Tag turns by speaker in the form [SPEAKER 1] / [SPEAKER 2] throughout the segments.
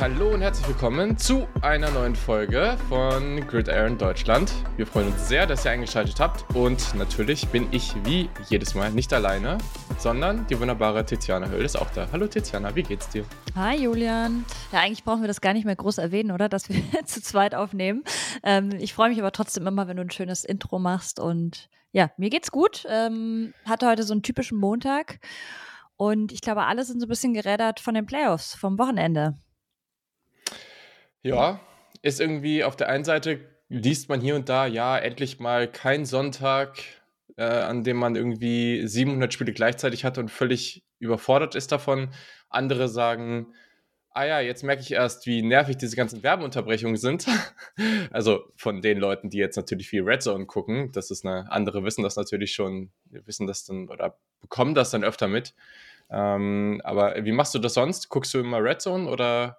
[SPEAKER 1] Hallo und herzlich willkommen zu einer neuen Folge von Gridiron Deutschland. Wir freuen uns sehr, dass ihr eingeschaltet habt und natürlich bin ich wie jedes Mal nicht alleine, sondern die wunderbare Tiziana Höll ist auch da. Hallo Tiziana, wie geht's dir?
[SPEAKER 2] Hi Julian. Ja, eigentlich brauchen wir das gar nicht mehr groß erwähnen, oder? Dass wir zu zweit aufnehmen. Ähm, ich freue mich aber trotzdem immer, wenn du ein schönes Intro machst und ja, mir geht's gut. Ähm, hatte heute so einen typischen Montag und ich glaube, alle sind so ein bisschen gerädert von den Playoffs vom Wochenende.
[SPEAKER 1] Ja, ist irgendwie auf der einen Seite liest man hier und da, ja, endlich mal kein Sonntag, äh, an dem man irgendwie 700 Spiele gleichzeitig hat und völlig überfordert ist davon. Andere sagen, ah ja, jetzt merke ich erst, wie nervig diese ganzen Werbeunterbrechungen sind. also von den Leuten, die jetzt natürlich viel Red Zone gucken, das ist eine andere, wissen das natürlich schon, wissen das dann oder bekommen das dann öfter mit. Ähm, aber wie machst du das sonst? Guckst du immer Red Zone oder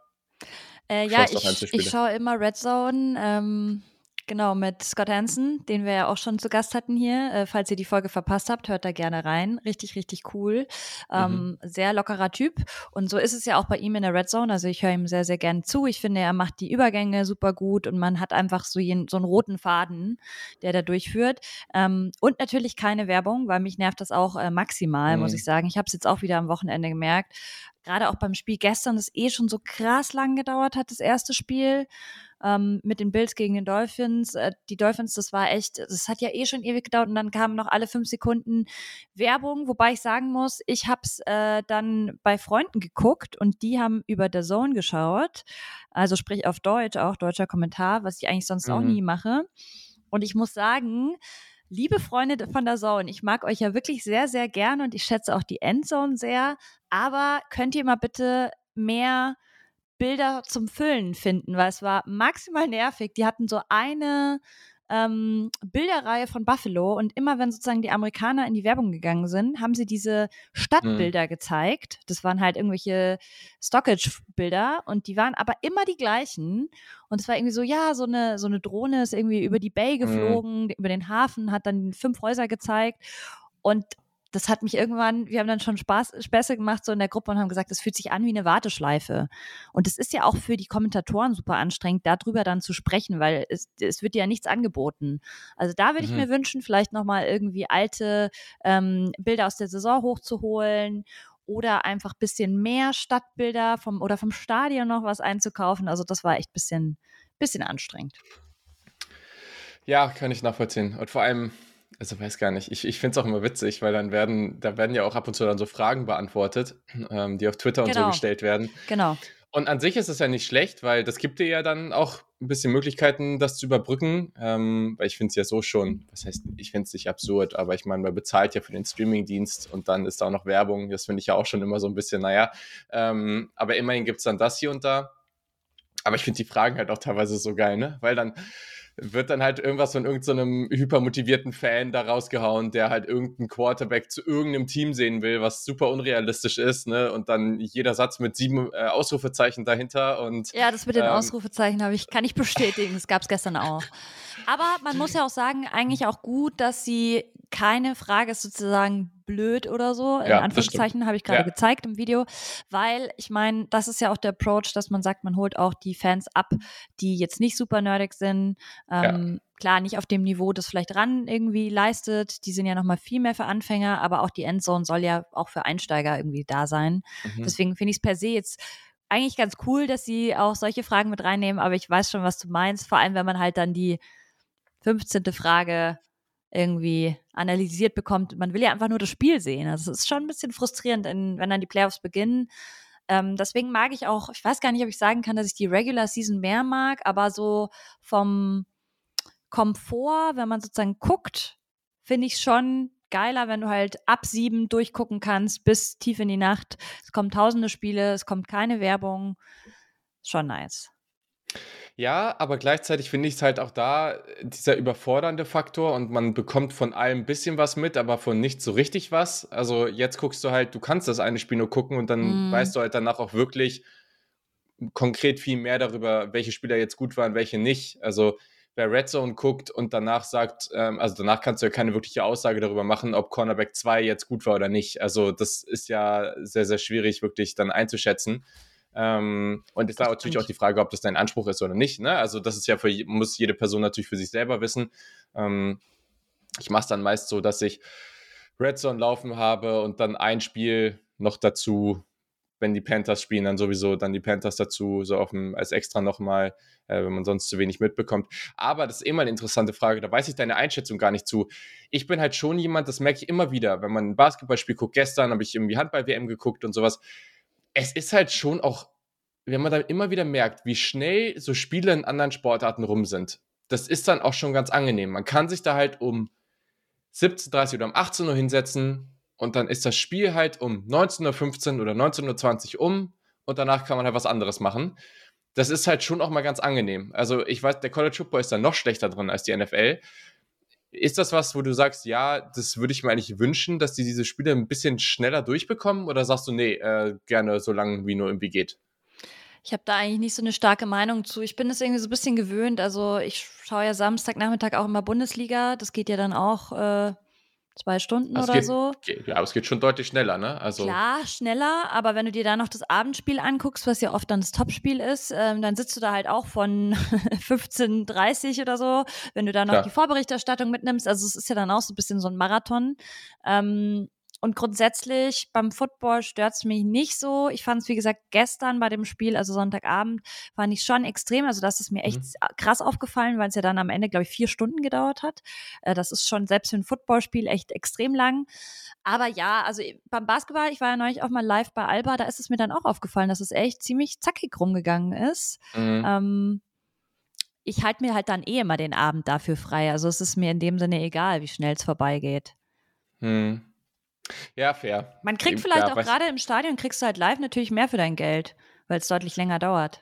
[SPEAKER 2] äh, ja, ich, ich schaue immer Red Zone. Ähm, Genau, mit Scott Hansen, den wir ja auch schon zu Gast hatten hier. Äh, falls ihr die Folge verpasst habt, hört da gerne rein. Richtig, richtig cool. Ähm, mhm. Sehr lockerer Typ. Und so ist es ja auch bei ihm in der Red Zone. Also ich höre ihm sehr, sehr gerne zu. Ich finde, er macht die Übergänge super gut und man hat einfach so, jeden, so einen roten Faden, der da durchführt. Ähm, und natürlich keine Werbung, weil mich nervt das auch äh, maximal, mhm. muss ich sagen. Ich habe es jetzt auch wieder am Wochenende gemerkt. Gerade auch beim Spiel gestern, das eh schon so krass lang gedauert hat, das erste Spiel ähm, mit den Bills gegen den Dolphins. Äh, die Dolphins, das war echt, das hat ja eh schon ewig gedauert und dann kamen noch alle fünf Sekunden Werbung, wobei ich sagen muss, ich habe es äh, dann bei Freunden geguckt und die haben über der Zone geschaut, also sprich auf Deutsch, auch deutscher Kommentar, was ich eigentlich sonst mhm. auch nie mache. Und ich muss sagen, Liebe Freunde von der Zone, ich mag euch ja wirklich sehr, sehr gerne und ich schätze auch die Endzone sehr. Aber könnt ihr mal bitte mehr Bilder zum Füllen finden, weil es war maximal nervig. Die hatten so eine ähm, Bilderreihe von Buffalo und immer wenn sozusagen die Amerikaner in die Werbung gegangen sind, haben sie diese Stadtbilder mhm. gezeigt. Das waren halt irgendwelche Stockage-Bilder und die waren aber immer die gleichen. Und es war irgendwie so, ja, so eine, so eine Drohne ist irgendwie über die Bay mhm. geflogen, mhm. über den Hafen, hat dann fünf Häuser gezeigt. Und das hat mich irgendwann, wir haben dann schon Spaß, Späße gemacht so in der Gruppe und haben gesagt, das fühlt sich an wie eine Warteschleife. Und es ist ja auch für die Kommentatoren super anstrengend, darüber dann zu sprechen, weil es, es wird ja nichts angeboten. Also da würde ich mhm. mir wünschen, vielleicht nochmal irgendwie alte ähm, Bilder aus der Saison hochzuholen oder einfach ein bisschen mehr Stadtbilder vom oder vom Stadion noch was einzukaufen. Also das war echt ein bisschen, bisschen anstrengend.
[SPEAKER 1] Ja, kann ich nachvollziehen. Und vor allem, also weiß gar nicht. Ich, ich finde es auch immer witzig, weil dann werden, da werden ja auch ab und zu dann so Fragen beantwortet, ähm, die auf Twitter genau. und so genau. gestellt werden.
[SPEAKER 2] Genau.
[SPEAKER 1] Und an sich ist es ja nicht schlecht, weil das gibt dir ja dann auch ein bisschen Möglichkeiten, das zu überbrücken. Ähm, weil ich finde es ja so schon, was heißt, ich finde es nicht absurd, aber ich meine, man bezahlt ja für den Streamingdienst und dann ist da auch noch Werbung. Das finde ich ja auch schon immer so ein bisschen, naja. Ähm, aber immerhin gibt es dann das hier und da. Aber ich finde die Fragen halt auch teilweise so geil, ne? Weil dann wird dann halt irgendwas von irgendeinem so hypermotivierten Fan da rausgehauen, der halt irgendeinen Quarterback zu irgendeinem Team sehen will, was super unrealistisch ist, ne? Und dann jeder Satz mit sieben äh, Ausrufezeichen dahinter und.
[SPEAKER 2] Ja, das mit den ähm, Ausrufezeichen habe ich, kann ich bestätigen. Das gab es gestern auch. Aber man muss ja auch sagen, eigentlich auch gut, dass sie keine Frage ist sozusagen blöd oder so, in ja, Anführungszeichen, habe ich gerade ja. gezeigt im Video, weil ich meine, das ist ja auch der Approach, dass man sagt, man holt auch die Fans ab, die jetzt nicht super nerdig sind. Ähm, ja. Klar, nicht auf dem Niveau, das vielleicht ran irgendwie leistet. Die sind ja nochmal viel mehr für Anfänger, aber auch die Endzone soll ja auch für Einsteiger irgendwie da sein. Mhm. Deswegen finde ich es per se jetzt eigentlich ganz cool, dass sie auch solche Fragen mit reinnehmen, aber ich weiß schon, was du meinst, vor allem wenn man halt dann die 15. Frage irgendwie analysiert bekommt. Man will ja einfach nur das Spiel sehen. Also es ist schon ein bisschen frustrierend, wenn dann die Playoffs beginnen. Ähm, deswegen mag ich auch, ich weiß gar nicht, ob ich sagen kann, dass ich die Regular Season mehr mag, aber so vom Komfort, wenn man sozusagen guckt, finde ich schon geiler, wenn du halt ab sieben durchgucken kannst bis tief in die Nacht. Es kommen tausende Spiele, es kommt keine Werbung. Schon nice.
[SPEAKER 1] Ja, aber gleichzeitig finde ich es halt auch da äh, dieser überfordernde Faktor und man bekommt von allem ein bisschen was mit, aber von nicht so richtig was. Also jetzt guckst du halt, du kannst das eine Spiel nur gucken und dann mm. weißt du halt danach auch wirklich konkret viel mehr darüber, welche Spieler jetzt gut waren, welche nicht. Also wer Red Zone guckt und danach sagt, ähm, also danach kannst du ja keine wirkliche Aussage darüber machen, ob Cornerback 2 jetzt gut war oder nicht. Also das ist ja sehr, sehr schwierig wirklich dann einzuschätzen. Ähm, und ist da natürlich auch die Frage, ob das dein Anspruch ist oder nicht. Ne? Also das ist ja für muss jede Person natürlich für sich selber wissen. Ähm, ich mache es dann meist so, dass ich Red Zone laufen habe und dann ein Spiel noch dazu, wenn die Panthers spielen, dann sowieso dann die Panthers dazu, so auf dem, als extra nochmal, äh, wenn man sonst zu wenig mitbekommt. Aber das ist immer eine interessante Frage, da weiß ich deine Einschätzung gar nicht zu. Ich bin halt schon jemand, das merke ich immer wieder, wenn man ein Basketballspiel guckt, gestern habe ich irgendwie Handball-WM geguckt und sowas. Es ist halt schon auch, wenn man dann immer wieder merkt, wie schnell so Spiele in anderen Sportarten rum sind, das ist dann auch schon ganz angenehm. Man kann sich da halt um 17.30 oder um 18 Uhr hinsetzen und dann ist das Spiel halt um 19.15 Uhr oder 19.20 Uhr um und danach kann man halt was anderes machen. Das ist halt schon auch mal ganz angenehm. Also ich weiß, der College Football ist da noch schlechter drin als die NFL. Ist das was, wo du sagst, ja, das würde ich mir eigentlich wünschen, dass die diese Spiele ein bisschen schneller durchbekommen? Oder sagst du, nee, äh, gerne so lange wie nur irgendwie geht?
[SPEAKER 2] Ich habe da eigentlich nicht so eine starke Meinung zu. Ich bin es irgendwie so ein bisschen gewöhnt. Also ich schaue ja Samstagnachmittag auch immer Bundesliga. Das geht ja dann auch äh, zwei Stunden also oder
[SPEAKER 1] geht,
[SPEAKER 2] so.
[SPEAKER 1] Geht, ja, aber es geht schon deutlich schneller, ne?
[SPEAKER 2] Also Klar, schneller, aber wenn du dir da noch das Abendspiel anguckst, was ja oft dann das Topspiel ist, ähm, dann sitzt du da halt auch von 15.30 oder so, wenn du da noch Klar. die Vorberichterstattung mitnimmst. Also es ist ja dann auch so ein bisschen so ein Marathon. Ähm, und grundsätzlich beim Football stört es mich nicht so. Ich fand es, wie gesagt, gestern bei dem Spiel, also Sonntagabend, fand ich schon extrem. Also das ist mir echt mhm. krass aufgefallen, weil es ja dann am Ende, glaube ich, vier Stunden gedauert hat. Äh, das ist schon selbst für ein Footballspiel echt extrem lang. Aber ja, also beim Basketball, ich war ja neulich auch mal live bei Alba, da ist es mir dann auch aufgefallen, dass es echt ziemlich zackig rumgegangen ist. Mhm. Ähm, ich halte mir halt dann eh immer den Abend dafür frei. Also es ist mir in dem Sinne egal, wie schnell es vorbeigeht.
[SPEAKER 1] Mhm. Ja, fair.
[SPEAKER 2] Man kriegt vielleicht ja, auch gerade im Stadion, kriegst du halt live natürlich mehr für dein Geld, weil es deutlich länger dauert.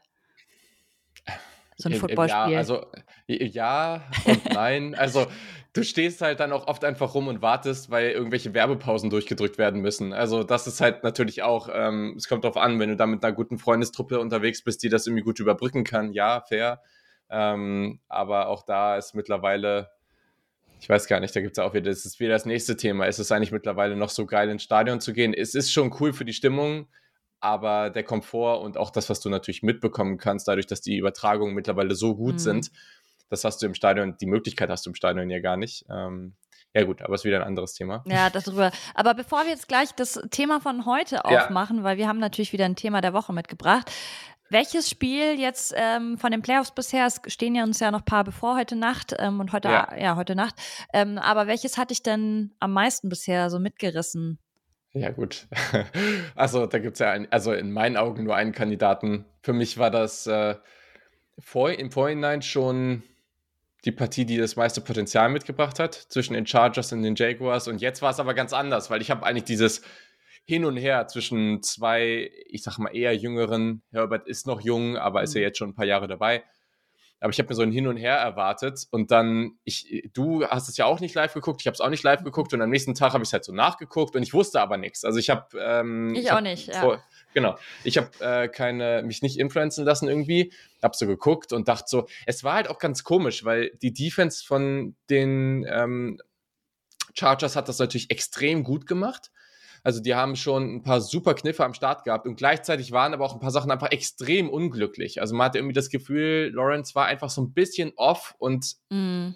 [SPEAKER 2] So ein Footballspiel.
[SPEAKER 1] Ja, also ja und nein. also du stehst halt dann auch oft einfach rum und wartest, weil irgendwelche Werbepausen durchgedrückt werden müssen. Also das ist halt natürlich auch, ähm, es kommt darauf an, wenn du da mit einer guten Freundestruppe unterwegs bist, die das irgendwie gut überbrücken kann. Ja, fair. Ähm, aber auch da ist mittlerweile ich weiß gar nicht, da gibt es auch wieder, das ist wieder das nächste Thema. Ist es eigentlich mittlerweile noch so geil, ins Stadion zu gehen? Es ist schon cool für die Stimmung, aber der Komfort und auch das, was du natürlich mitbekommen kannst, dadurch, dass die Übertragungen mittlerweile so gut mhm. sind, das hast du im Stadion, die Möglichkeit hast du im Stadion ja gar nicht. Ähm, ja gut, aber es ist wieder ein anderes Thema.
[SPEAKER 2] Ja, darüber. Aber bevor wir jetzt gleich das Thema von heute aufmachen, ja. weil wir haben natürlich wieder ein Thema der Woche mitgebracht, welches Spiel jetzt ähm, von den Playoffs bisher, es stehen ja uns ja noch ein paar bevor heute Nacht ähm, und heute, ja, ja heute Nacht, ähm, aber welches hatte ich denn am meisten bisher so mitgerissen?
[SPEAKER 1] Ja, gut. Also, da gibt es ja ein, also in meinen Augen nur einen Kandidaten. Für mich war das äh, vor, im Vorhinein schon die Partie, die das meiste Potenzial mitgebracht hat, zwischen den Chargers und den Jaguars. Und jetzt war es aber ganz anders, weil ich habe eigentlich dieses hin und her zwischen zwei, ich sag mal eher jüngeren. Herbert ist noch jung, aber ist ja mhm. jetzt schon ein paar Jahre dabei. Aber ich habe mir so ein Hin und Her erwartet und dann, ich, du hast es ja auch nicht live geguckt, ich habe es auch nicht live geguckt und am nächsten Tag habe ich es halt so nachgeguckt und ich wusste aber nichts. Also ich habe. Ähm,
[SPEAKER 2] ich, ich, auch hab nicht, ja. Vor,
[SPEAKER 1] genau. Ich habe äh, keine, mich nicht influenzen lassen irgendwie, habe so geguckt und dachte so, es war halt auch ganz komisch, weil die Defense von den ähm, Chargers hat das natürlich extrem gut gemacht. Also die haben schon ein paar super Kniffe am Start gehabt und gleichzeitig waren aber auch ein paar Sachen einfach extrem unglücklich. Also man hatte irgendwie das Gefühl, Lawrence war einfach so ein bisschen off und mm.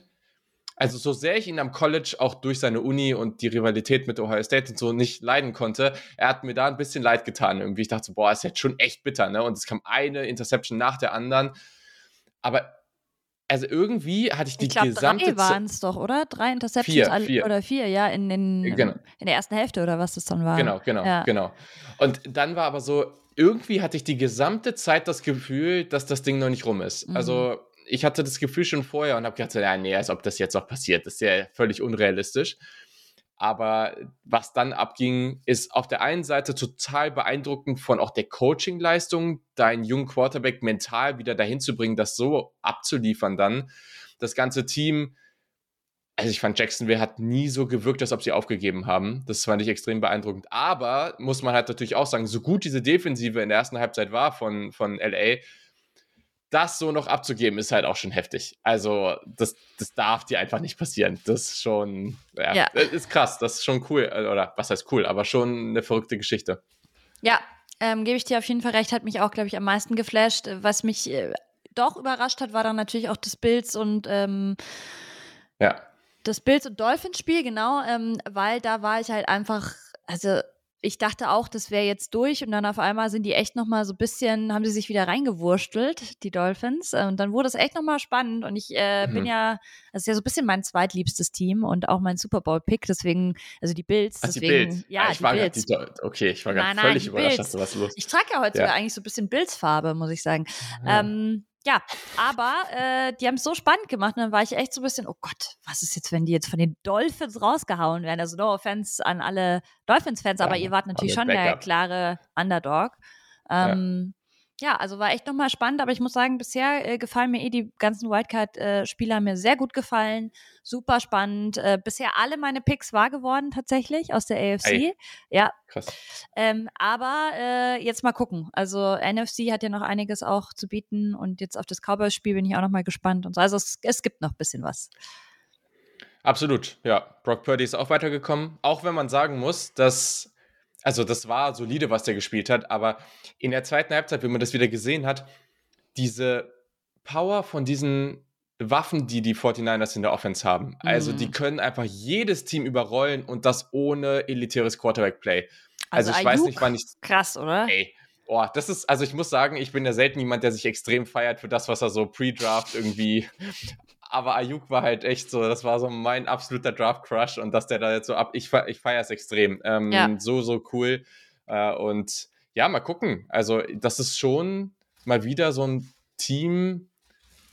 [SPEAKER 1] also so sehr ich ihn am College auch durch seine Uni und die Rivalität mit Ohio State und so nicht leiden konnte, er hat mir da ein bisschen leid getan irgendwie. Ich dachte so, boah, ist jetzt schon echt bitter, ne? Und es kam eine Interception nach der anderen. Aber also irgendwie hatte ich die ich glaub, gesamte
[SPEAKER 2] drei waren es doch, oder? Drei Interceptions vier, vier. oder vier, ja, in, den, genau. in der ersten Hälfte oder was das dann war.
[SPEAKER 1] Genau, genau, ja. genau. Und dann war aber so, irgendwie hatte ich die gesamte Zeit das Gefühl, dass das Ding noch nicht rum ist. Mhm. Also ich hatte das Gefühl schon vorher und habe gedacht, ja, nee, als ob das jetzt auch passiert. Das ist ja völlig unrealistisch. Aber was dann abging, ist auf der einen Seite total beeindruckend von auch der Coaching-Leistung, deinen jungen Quarterback mental wieder dahin zu bringen, das so abzuliefern dann. Das ganze Team, also ich fand Jacksonville hat nie so gewirkt, als ob sie aufgegeben haben. Das fand ich extrem beeindruckend. Aber muss man halt natürlich auch sagen, so gut diese Defensive in der ersten Halbzeit war von, von LA, das so noch abzugeben, ist halt auch schon heftig. Also, das, das darf dir einfach nicht passieren. Das ist schon, ja, ja. ist krass, das ist schon cool. Oder was heißt cool, aber schon eine verrückte Geschichte.
[SPEAKER 2] Ja, ähm, gebe ich dir auf jeden Fall recht, hat mich auch, glaube ich, am meisten geflasht. Was mich äh, doch überrascht hat, war dann natürlich auch das Bills und ähm,
[SPEAKER 1] ja.
[SPEAKER 2] Das Bills und Dolphins Spiel, genau, ähm, weil da war ich halt einfach, also ich dachte auch, das wäre jetzt durch und dann auf einmal sind die echt noch mal so ein bisschen, haben sie sich wieder reingewurstelt, die Dolphins und dann wurde es echt noch mal spannend und ich äh, mhm. bin ja, das ist ja so ein bisschen mein zweitliebstes Team und auch mein Super Bowl Pick, deswegen, also die Bills,
[SPEAKER 1] Ach,
[SPEAKER 2] deswegen,
[SPEAKER 1] die Bills.
[SPEAKER 2] ja,
[SPEAKER 1] ah, ich
[SPEAKER 2] die
[SPEAKER 1] war
[SPEAKER 2] Bills.
[SPEAKER 1] Die, okay, ich war gerade völlig überrascht, dass du was los.
[SPEAKER 2] Ich trage ja heute ja. sogar eigentlich so ein bisschen Bills-Farbe, muss ich sagen. Ja. Ähm, ja, aber äh, die haben es so spannend gemacht und dann war ich echt so ein bisschen, oh Gott, was ist jetzt, wenn die jetzt von den Dolphins rausgehauen werden? Also no offense an alle Dolphins-Fans, aber ihr wart natürlich schon Backup. der klare Underdog. Ähm, ja, also war echt nochmal spannend, aber ich muss sagen, bisher äh, gefallen mir eh die ganzen Wildcard-Spieler mir sehr gut gefallen. Super spannend. Äh, bisher alle meine Picks wahr geworden, tatsächlich, aus der AFC. Ey. Ja.
[SPEAKER 1] Krass.
[SPEAKER 2] Ähm, aber äh, jetzt mal gucken. Also NFC hat ja noch einiges auch zu bieten und jetzt auf das Cowboys-Spiel bin ich auch nochmal gespannt und so. Also es, es gibt noch ein bisschen was.
[SPEAKER 1] Absolut, ja. Brock Purdy ist auch weitergekommen. Auch wenn man sagen muss, dass also das war solide, was der gespielt hat, aber in der zweiten Halbzeit, wenn man das wieder gesehen hat, diese Power von diesen Waffen, die die 49ers in der Offense haben. Also die mhm. können einfach jedes Team überrollen und das ohne elitäres Quarterback-Play. Also, also, ich Ayuk, weiß nicht, wann ich...
[SPEAKER 2] Krass, oder?
[SPEAKER 1] Ey, oh, das ist, also ich muss sagen, ich bin ja selten jemand, der sich extrem feiert für das, was er so pre-Draft irgendwie aber Ayuk war halt echt so, das war so mein absoluter Draft-Crush und dass der da jetzt so ab, ich, ich feiere es extrem. Ähm, ja. So, so cool. Äh, und ja, mal gucken. Also, das ist schon mal wieder so ein Team,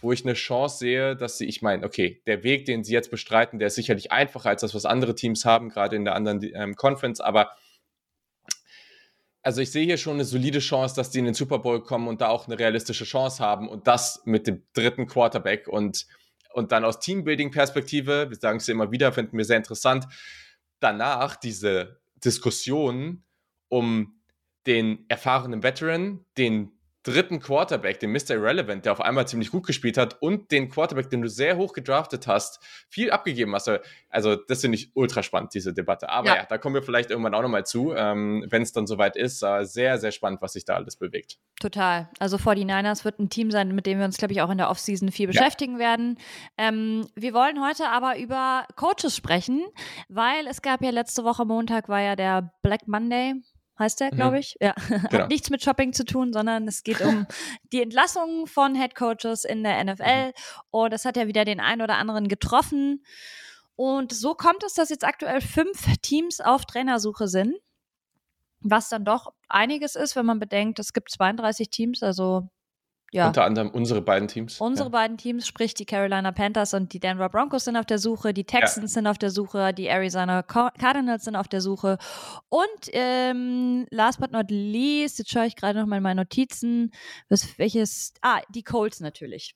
[SPEAKER 1] wo ich eine Chance sehe, dass sie, ich meine, okay, der Weg, den sie jetzt bestreiten, der ist sicherlich einfacher als das, was andere Teams haben, gerade in der anderen ähm, Conference, aber also ich sehe hier schon eine solide Chance, dass die in den Super Bowl kommen und da auch eine realistische Chance haben und das mit dem dritten Quarterback und und dann aus Teambuilding-Perspektive, wir sagen es immer wieder, finden wir sehr interessant, danach diese Diskussion um den erfahrenen Veteran, den dritten Quarterback, den Mr. Irrelevant, der auf einmal ziemlich gut gespielt hat, und den Quarterback, den du sehr hoch gedraftet hast, viel abgegeben hast. Also, das finde ich ultra spannend, diese Debatte. Aber ja, ja da kommen wir vielleicht irgendwann auch nochmal zu, ähm, wenn es dann soweit ist. Äh, sehr, sehr spannend, was sich da alles bewegt.
[SPEAKER 2] Total. Also 49ers wird ein Team sein, mit dem wir uns, glaube ich, auch in der Offseason viel beschäftigen ja. werden. Ähm, wir wollen heute aber über Coaches sprechen, weil es gab ja letzte Woche Montag war ja der Black Monday heißt der, glaube mhm. ich. Ja. Genau. Hat nichts mit Shopping zu tun, sondern es geht um die Entlassung von Head Coaches in der NFL. Mhm. Und das hat ja wieder den einen oder anderen getroffen. Und so kommt es, dass jetzt aktuell fünf Teams auf Trainersuche sind. Was dann doch einiges ist, wenn man bedenkt, es gibt 32 Teams, also ja.
[SPEAKER 1] Unter anderem unsere beiden Teams.
[SPEAKER 2] Unsere
[SPEAKER 1] ja.
[SPEAKER 2] beiden Teams, sprich die Carolina Panthers und die Denver Broncos sind auf der Suche, die Texans ja. sind auf der Suche, die Arizona Cardinals sind auf der Suche. Und ähm, last but not least, jetzt schaue ich gerade noch mal in meine Notizen, was, welches, ah, die Colts natürlich.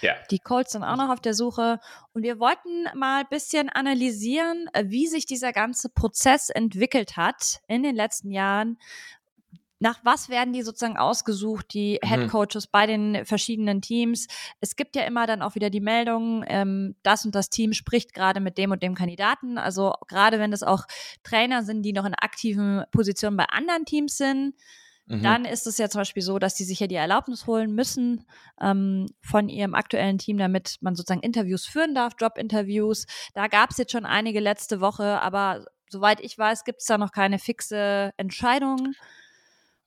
[SPEAKER 1] Ja.
[SPEAKER 2] Die Colts sind auch noch auf der Suche. Und wir wollten mal ein bisschen analysieren, wie sich dieser ganze Prozess entwickelt hat in den letzten Jahren, nach was werden die sozusagen ausgesucht, die mhm. Head Coaches bei den verschiedenen Teams? Es gibt ja immer dann auch wieder die Meldung, ähm, das und das Team spricht gerade mit dem und dem Kandidaten. Also gerade wenn das auch Trainer sind, die noch in aktiven Positionen bei anderen Teams sind, mhm. dann ist es ja zum Beispiel so, dass die sich ja die Erlaubnis holen müssen ähm, von ihrem aktuellen Team, damit man sozusagen Interviews führen darf, Jobinterviews. Da gab es jetzt schon einige letzte Woche, aber soweit ich weiß, gibt es da noch keine fixe Entscheidung.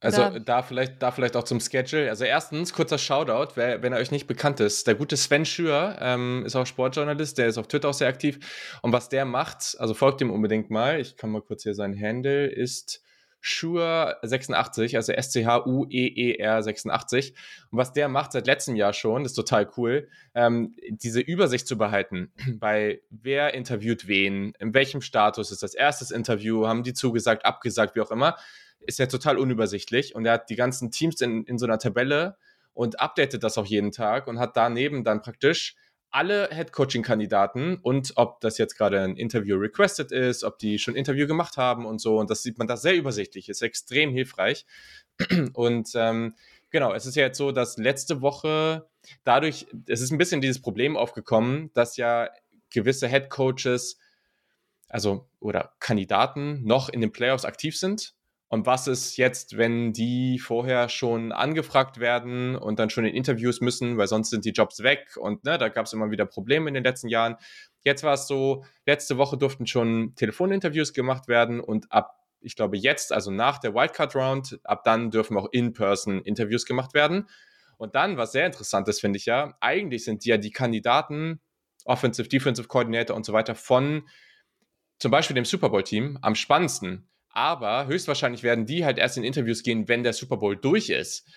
[SPEAKER 1] Also Oder? da vielleicht, da vielleicht auch zum Schedule. Also erstens, kurzer Shoutout, wer, wenn er euch nicht bekannt ist. Der gute Sven Schür ähm, ist auch Sportjournalist, der ist auf Twitter auch sehr aktiv. Und was der macht, also folgt ihm unbedingt mal. Ich kann mal kurz hier sein Handle, ist Schur86, also S-C-H-U-E-E-R 86. Und was der macht seit letztem Jahr schon, ist total cool, ähm, diese Übersicht zu behalten, bei wer interviewt wen, in welchem Status ist das erstes Interview, haben die zugesagt, abgesagt, wie auch immer ist ja total unübersichtlich und er hat die ganzen Teams in, in so einer Tabelle und updatet das auch jeden Tag und hat daneben dann praktisch alle Head-Coaching-Kandidaten und ob das jetzt gerade ein Interview requested ist, ob die schon Interview gemacht haben und so. Und das sieht man da sehr übersichtlich, ist extrem hilfreich. Und ähm, genau, es ist ja jetzt so, dass letzte Woche dadurch, es ist ein bisschen dieses Problem aufgekommen, dass ja gewisse Head-Coaches, also oder Kandidaten noch in den Playoffs aktiv sind Und was ist jetzt, wenn die vorher schon angefragt werden und dann schon in Interviews müssen, weil sonst sind die Jobs weg und ne, da gab es immer wieder Probleme in den letzten Jahren. Jetzt war es so, letzte Woche durften schon Telefoninterviews gemacht werden und ab, ich glaube jetzt, also nach der Wildcard Round, ab dann dürfen auch in-person Interviews gemacht werden. Und dann, was sehr interessant ist, finde ich ja, eigentlich sind die ja die Kandidaten, Offensive, Defensive Coordinator und so weiter von zum Beispiel dem Super Bowl-Team am spannendsten aber höchstwahrscheinlich werden die halt erst in Interviews gehen, wenn der Super Bowl durch ist.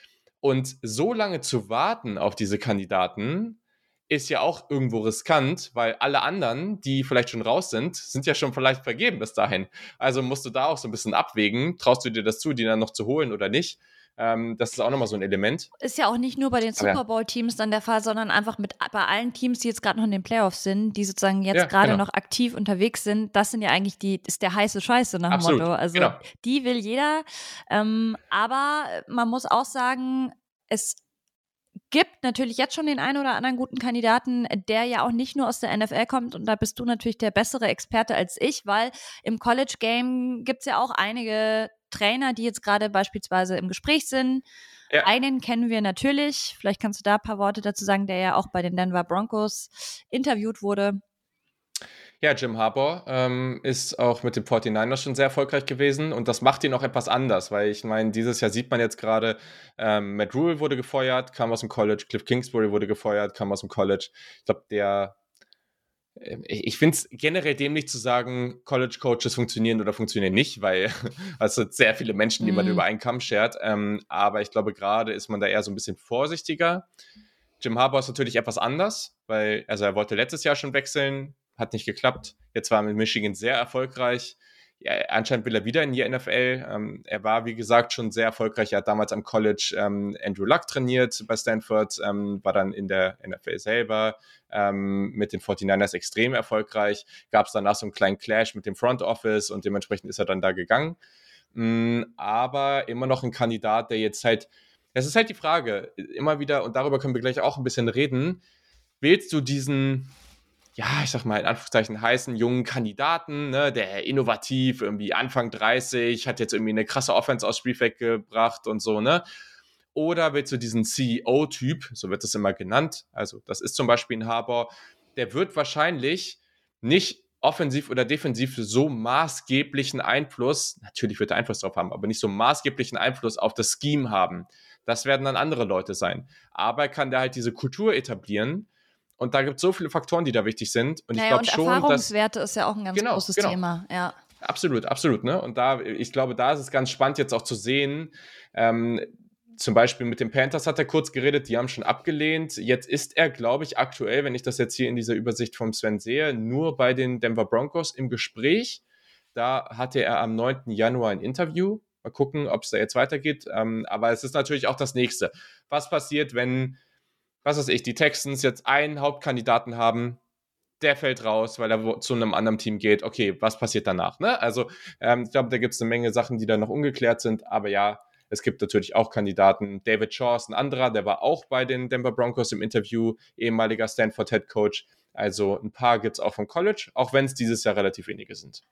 [SPEAKER 1] Und so lange zu warten auf diese Kandidaten ist ja auch irgendwo riskant, weil alle anderen, die vielleicht schon raus sind, sind ja schon vielleicht vergeben bis dahin. Also musst du da auch so ein bisschen abwägen, traust du dir das zu, die dann noch zu holen oder nicht. Ähm, das ist auch nochmal so ein Element.
[SPEAKER 2] Ist ja auch nicht nur bei den Super Bowl-Teams dann der Fall, sondern einfach mit bei allen Teams, die jetzt gerade noch in den Playoffs sind, die sozusagen jetzt ja, gerade genau. noch aktiv unterwegs sind. Das sind ja eigentlich die, ist der heiße Scheiße nach dem Motto. Also genau. die will jeder. Ähm, aber man muss auch sagen, es gibt natürlich jetzt schon den einen oder anderen guten Kandidaten, der ja auch nicht nur aus der NFL kommt und da bist du natürlich der bessere Experte als ich, weil im College Game gibt es ja auch einige Trainer, die jetzt gerade beispielsweise im Gespräch sind. Ja. Einen kennen wir natürlich. Vielleicht kannst du da ein paar Worte dazu sagen, der ja auch bei den Denver Broncos interviewt wurde.
[SPEAKER 1] Ja, Jim Harbour ähm, ist auch mit den 49ers schon sehr erfolgreich gewesen und das macht ihn auch etwas anders, weil ich meine, dieses Jahr sieht man jetzt gerade, ähm, Matt Rule wurde gefeuert, kam aus dem College, Cliff Kingsbury wurde gefeuert, kam aus dem College. Ich glaube, der ähm, ich finde es generell dämlich zu sagen, College-Coaches funktionieren oder funktionieren nicht, weil es sind sehr viele Menschen, die man mhm. über einen Kamm schert. Ähm, aber ich glaube, gerade ist man da eher so ein bisschen vorsichtiger. Jim Harbour ist natürlich etwas anders, weil also er wollte letztes Jahr schon wechseln, hat nicht geklappt. Jetzt war er mit Michigan sehr erfolgreich ja, anscheinend will er wieder in die NFL. Ähm, er war, wie gesagt, schon sehr erfolgreich. Er hat damals am College ähm, Andrew Luck trainiert bei Stanford, ähm, war dann in der NFL selber ähm, mit den 49ers extrem erfolgreich. Gab es danach so einen kleinen Clash mit dem Front Office und dementsprechend ist er dann da gegangen. Mm, aber immer noch ein Kandidat, der jetzt halt, das ist halt die Frage, immer wieder, und darüber können wir gleich auch ein bisschen reden, wählst du diesen ja, ich sag mal, in Anführungszeichen heißen jungen Kandidaten, ne, der innovativ, irgendwie Anfang 30, hat jetzt irgendwie eine krasse Offense aus Spielfeld gebracht und so, ne? Oder willst du diesen CEO-Typ, so wird es immer genannt, also das ist zum Beispiel ein Haber, der wird wahrscheinlich nicht offensiv oder defensiv so maßgeblichen Einfluss, natürlich wird er Einfluss drauf haben, aber nicht so maßgeblichen Einfluss auf das Scheme haben. Das werden dann andere Leute sein. Aber kann der halt diese Kultur etablieren, und da gibt es so viele Faktoren, die da wichtig sind. Und naja, ich glaube schon,
[SPEAKER 2] Erfahrungswerte dass, ist ja auch ein ganz genau, großes genau. Thema. Ja.
[SPEAKER 1] Absolut, absolut. Ne? Und da, ich glaube, da ist es ganz spannend jetzt auch zu sehen. Ähm, zum Beispiel mit den Panthers hat er kurz geredet, die haben schon abgelehnt. Jetzt ist er, glaube ich, aktuell, wenn ich das jetzt hier in dieser Übersicht vom Sven sehe, nur bei den Denver Broncos im Gespräch. Da hatte er am 9. Januar ein Interview. Mal gucken, ob es da jetzt weitergeht. Ähm, aber es ist natürlich auch das nächste. Was passiert, wenn was weiß ich, die Texans jetzt einen Hauptkandidaten haben, der fällt raus, weil er zu einem anderen Team geht. Okay, was passiert danach? Ne? Also ähm, ich glaube, da gibt es eine Menge Sachen, die da noch ungeklärt sind. Aber ja, es gibt natürlich auch Kandidaten. David Shaw ist ein anderer, der war auch bei den Denver Broncos im Interview, ehemaliger Stanford Head Coach. Also ein paar gibt es auch vom College, auch wenn es dieses Jahr relativ wenige sind.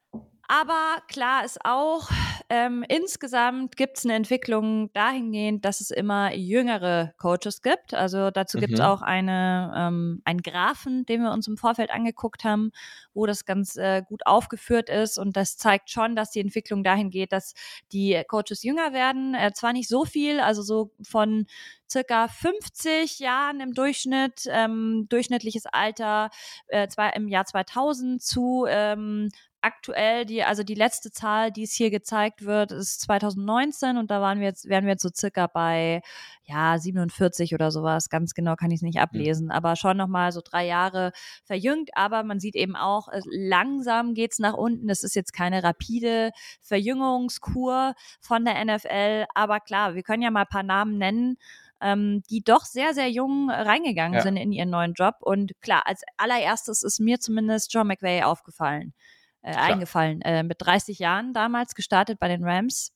[SPEAKER 2] Aber klar ist auch, ähm, insgesamt gibt es eine Entwicklung dahingehend, dass es immer jüngere Coaches gibt. Also dazu gibt es mhm. auch eine, ähm, einen Graphen, den wir uns im Vorfeld angeguckt haben, wo das ganz äh, gut aufgeführt ist. Und das zeigt schon, dass die Entwicklung dahin geht, dass die Coaches jünger werden. Äh, zwar nicht so viel, also so von circa 50 Jahren im Durchschnitt, ähm, durchschnittliches Alter äh, zwei, im Jahr 2000 zu ähm, aktuell die, also die letzte Zahl, die es hier gezeigt wird, ist 2019 und da waren wir jetzt, wären wir jetzt so circa bei ja 47 oder sowas. Ganz genau kann ich es nicht mhm. ablesen, mhm. aber schon nochmal so drei Jahre verjüngt. Aber man sieht eben auch, langsam geht es nach unten. Es ist jetzt keine rapide Verjüngungskur von der NFL, aber klar, wir können ja mal ein paar Namen nennen. Ähm, die doch sehr, sehr jung reingegangen ja. sind in ihren neuen Job. Und klar, als allererstes ist mir zumindest John McVay aufgefallen äh, eingefallen. Äh, mit 30 Jahren damals gestartet bei den Rams.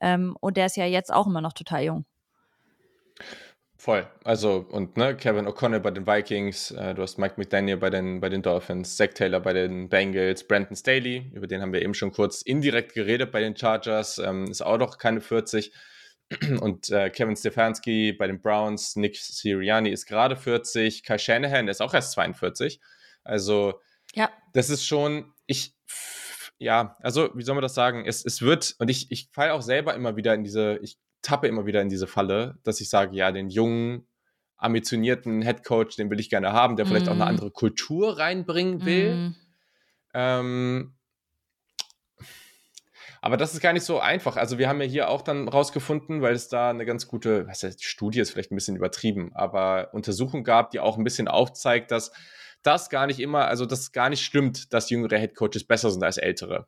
[SPEAKER 2] Ähm, und der ist ja jetzt auch immer noch total jung.
[SPEAKER 1] Voll. Also, und ne, Kevin O'Connell bei den Vikings, äh, du hast Mike McDaniel bei den, bei den Dolphins, Zach Taylor bei den Bengals, Brandon Staley, über den haben wir eben schon kurz indirekt geredet bei den Chargers, ähm, ist auch noch keine 40. Und äh, Kevin Stefanski bei den Browns, Nick Sirianni ist gerade 40, Kai Shanahan ist auch erst 42. Also, ja. das ist schon, ich, ja, also, wie soll man das sagen? Es, es wird, und ich, ich falle auch selber immer wieder in diese, ich tappe immer wieder in diese Falle, dass ich sage, ja, den jungen, ambitionierten Headcoach, den will ich gerne haben, der mm. vielleicht auch eine mhm. andere Kultur reinbringen will. Mm. Ähm, aber das ist gar nicht so einfach. Also wir haben ja hier auch dann rausgefunden, weil es da eine ganz gute, was heißt, Studie ist vielleicht ein bisschen übertrieben, aber Untersuchung gab, die auch ein bisschen aufzeigt, dass das gar nicht immer, also das gar nicht stimmt, dass jüngere Headcoaches besser sind als ältere.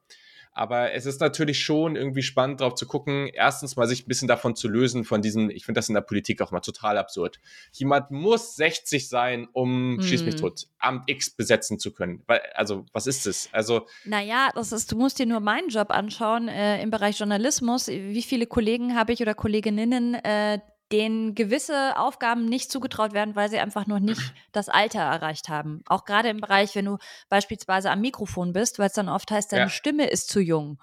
[SPEAKER 1] Aber es ist natürlich schon irgendwie spannend, darauf zu gucken, erstens mal sich ein bisschen davon zu lösen, von diesem, ich finde das in der Politik auch mal total absurd. Jemand muss 60 sein, um hm. Schieß mich tot, Amt X besetzen zu können. Also, was ist das? Also.
[SPEAKER 2] Naja, das ist, du musst dir nur meinen Job anschauen äh, im Bereich Journalismus. Wie viele Kollegen habe ich oder Kolleginnen, äh, denen gewisse Aufgaben nicht zugetraut werden, weil sie einfach noch nicht das Alter erreicht haben. Auch gerade im Bereich, wenn du beispielsweise am Mikrofon bist, weil es dann oft heißt, deine ja. Stimme ist zu jung.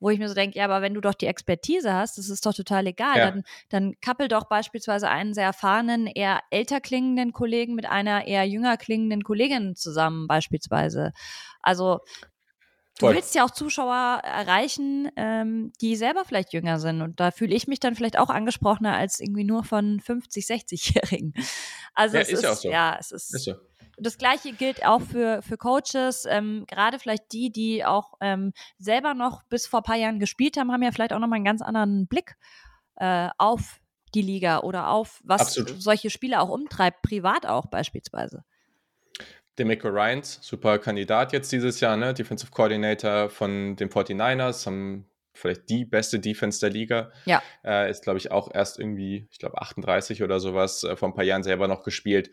[SPEAKER 2] Wo ich mir so denke, ja, aber wenn du doch die Expertise hast, das ist doch total egal. Ja. Dann, dann kappel doch beispielsweise einen sehr erfahrenen, eher älter klingenden Kollegen mit einer eher jünger klingenden Kollegin zusammen, beispielsweise. Also Du Voll. willst ja auch Zuschauer erreichen, ähm, die selber vielleicht jünger sind. Und da fühle ich mich dann vielleicht auch angesprochener als irgendwie nur von 50, 60-Jährigen. Also ja, es ist, ja, auch so. ja, es ist. ist so. Das gleiche gilt auch für, für Coaches, ähm, gerade vielleicht die, die auch ähm, selber noch bis vor ein paar Jahren gespielt haben, haben ja vielleicht auch nochmal einen ganz anderen Blick äh, auf die Liga oder auf was Absolut. solche Spieler auch umtreibt, privat auch beispielsweise.
[SPEAKER 1] Demico Ryans, super Kandidat jetzt dieses Jahr, ne? Defensive Coordinator von den 49ers, haben vielleicht die beste Defense der Liga. Ja. Äh, ist, glaube ich, auch erst irgendwie, ich glaube, 38 oder sowas, äh, vor ein paar Jahren selber noch gespielt.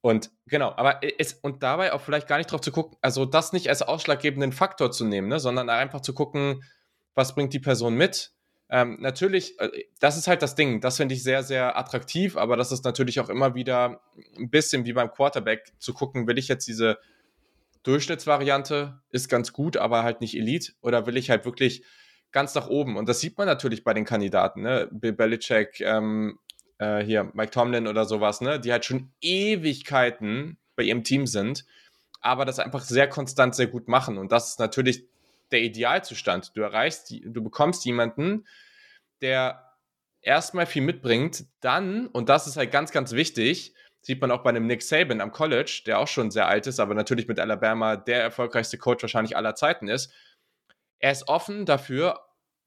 [SPEAKER 1] Und genau, aber es, und dabei auch vielleicht gar nicht drauf zu gucken, also das nicht als ausschlaggebenden Faktor zu nehmen, ne, sondern einfach zu gucken, was bringt die Person mit, ähm, natürlich, äh, das ist halt das Ding. Das finde ich sehr, sehr attraktiv, aber das ist natürlich auch immer wieder ein bisschen wie beim Quarterback zu gucken, will ich jetzt diese Durchschnittsvariante, ist ganz gut, aber halt nicht Elite, oder will ich halt wirklich ganz nach oben? Und das sieht man natürlich bei den Kandidaten, ne? Bill Belichick, ähm, äh, hier Mike Tomlin oder sowas, ne? Die halt schon Ewigkeiten bei ihrem Team sind, aber das einfach sehr konstant sehr gut machen. Und das ist natürlich der Idealzustand. Du erreichst, du bekommst jemanden, der erstmal viel mitbringt, dann, und das ist halt ganz, ganz wichtig, sieht man auch bei einem Nick Saban am College, der auch schon sehr alt ist, aber natürlich mit Alabama der erfolgreichste Coach wahrscheinlich aller Zeiten ist. Er ist offen dafür,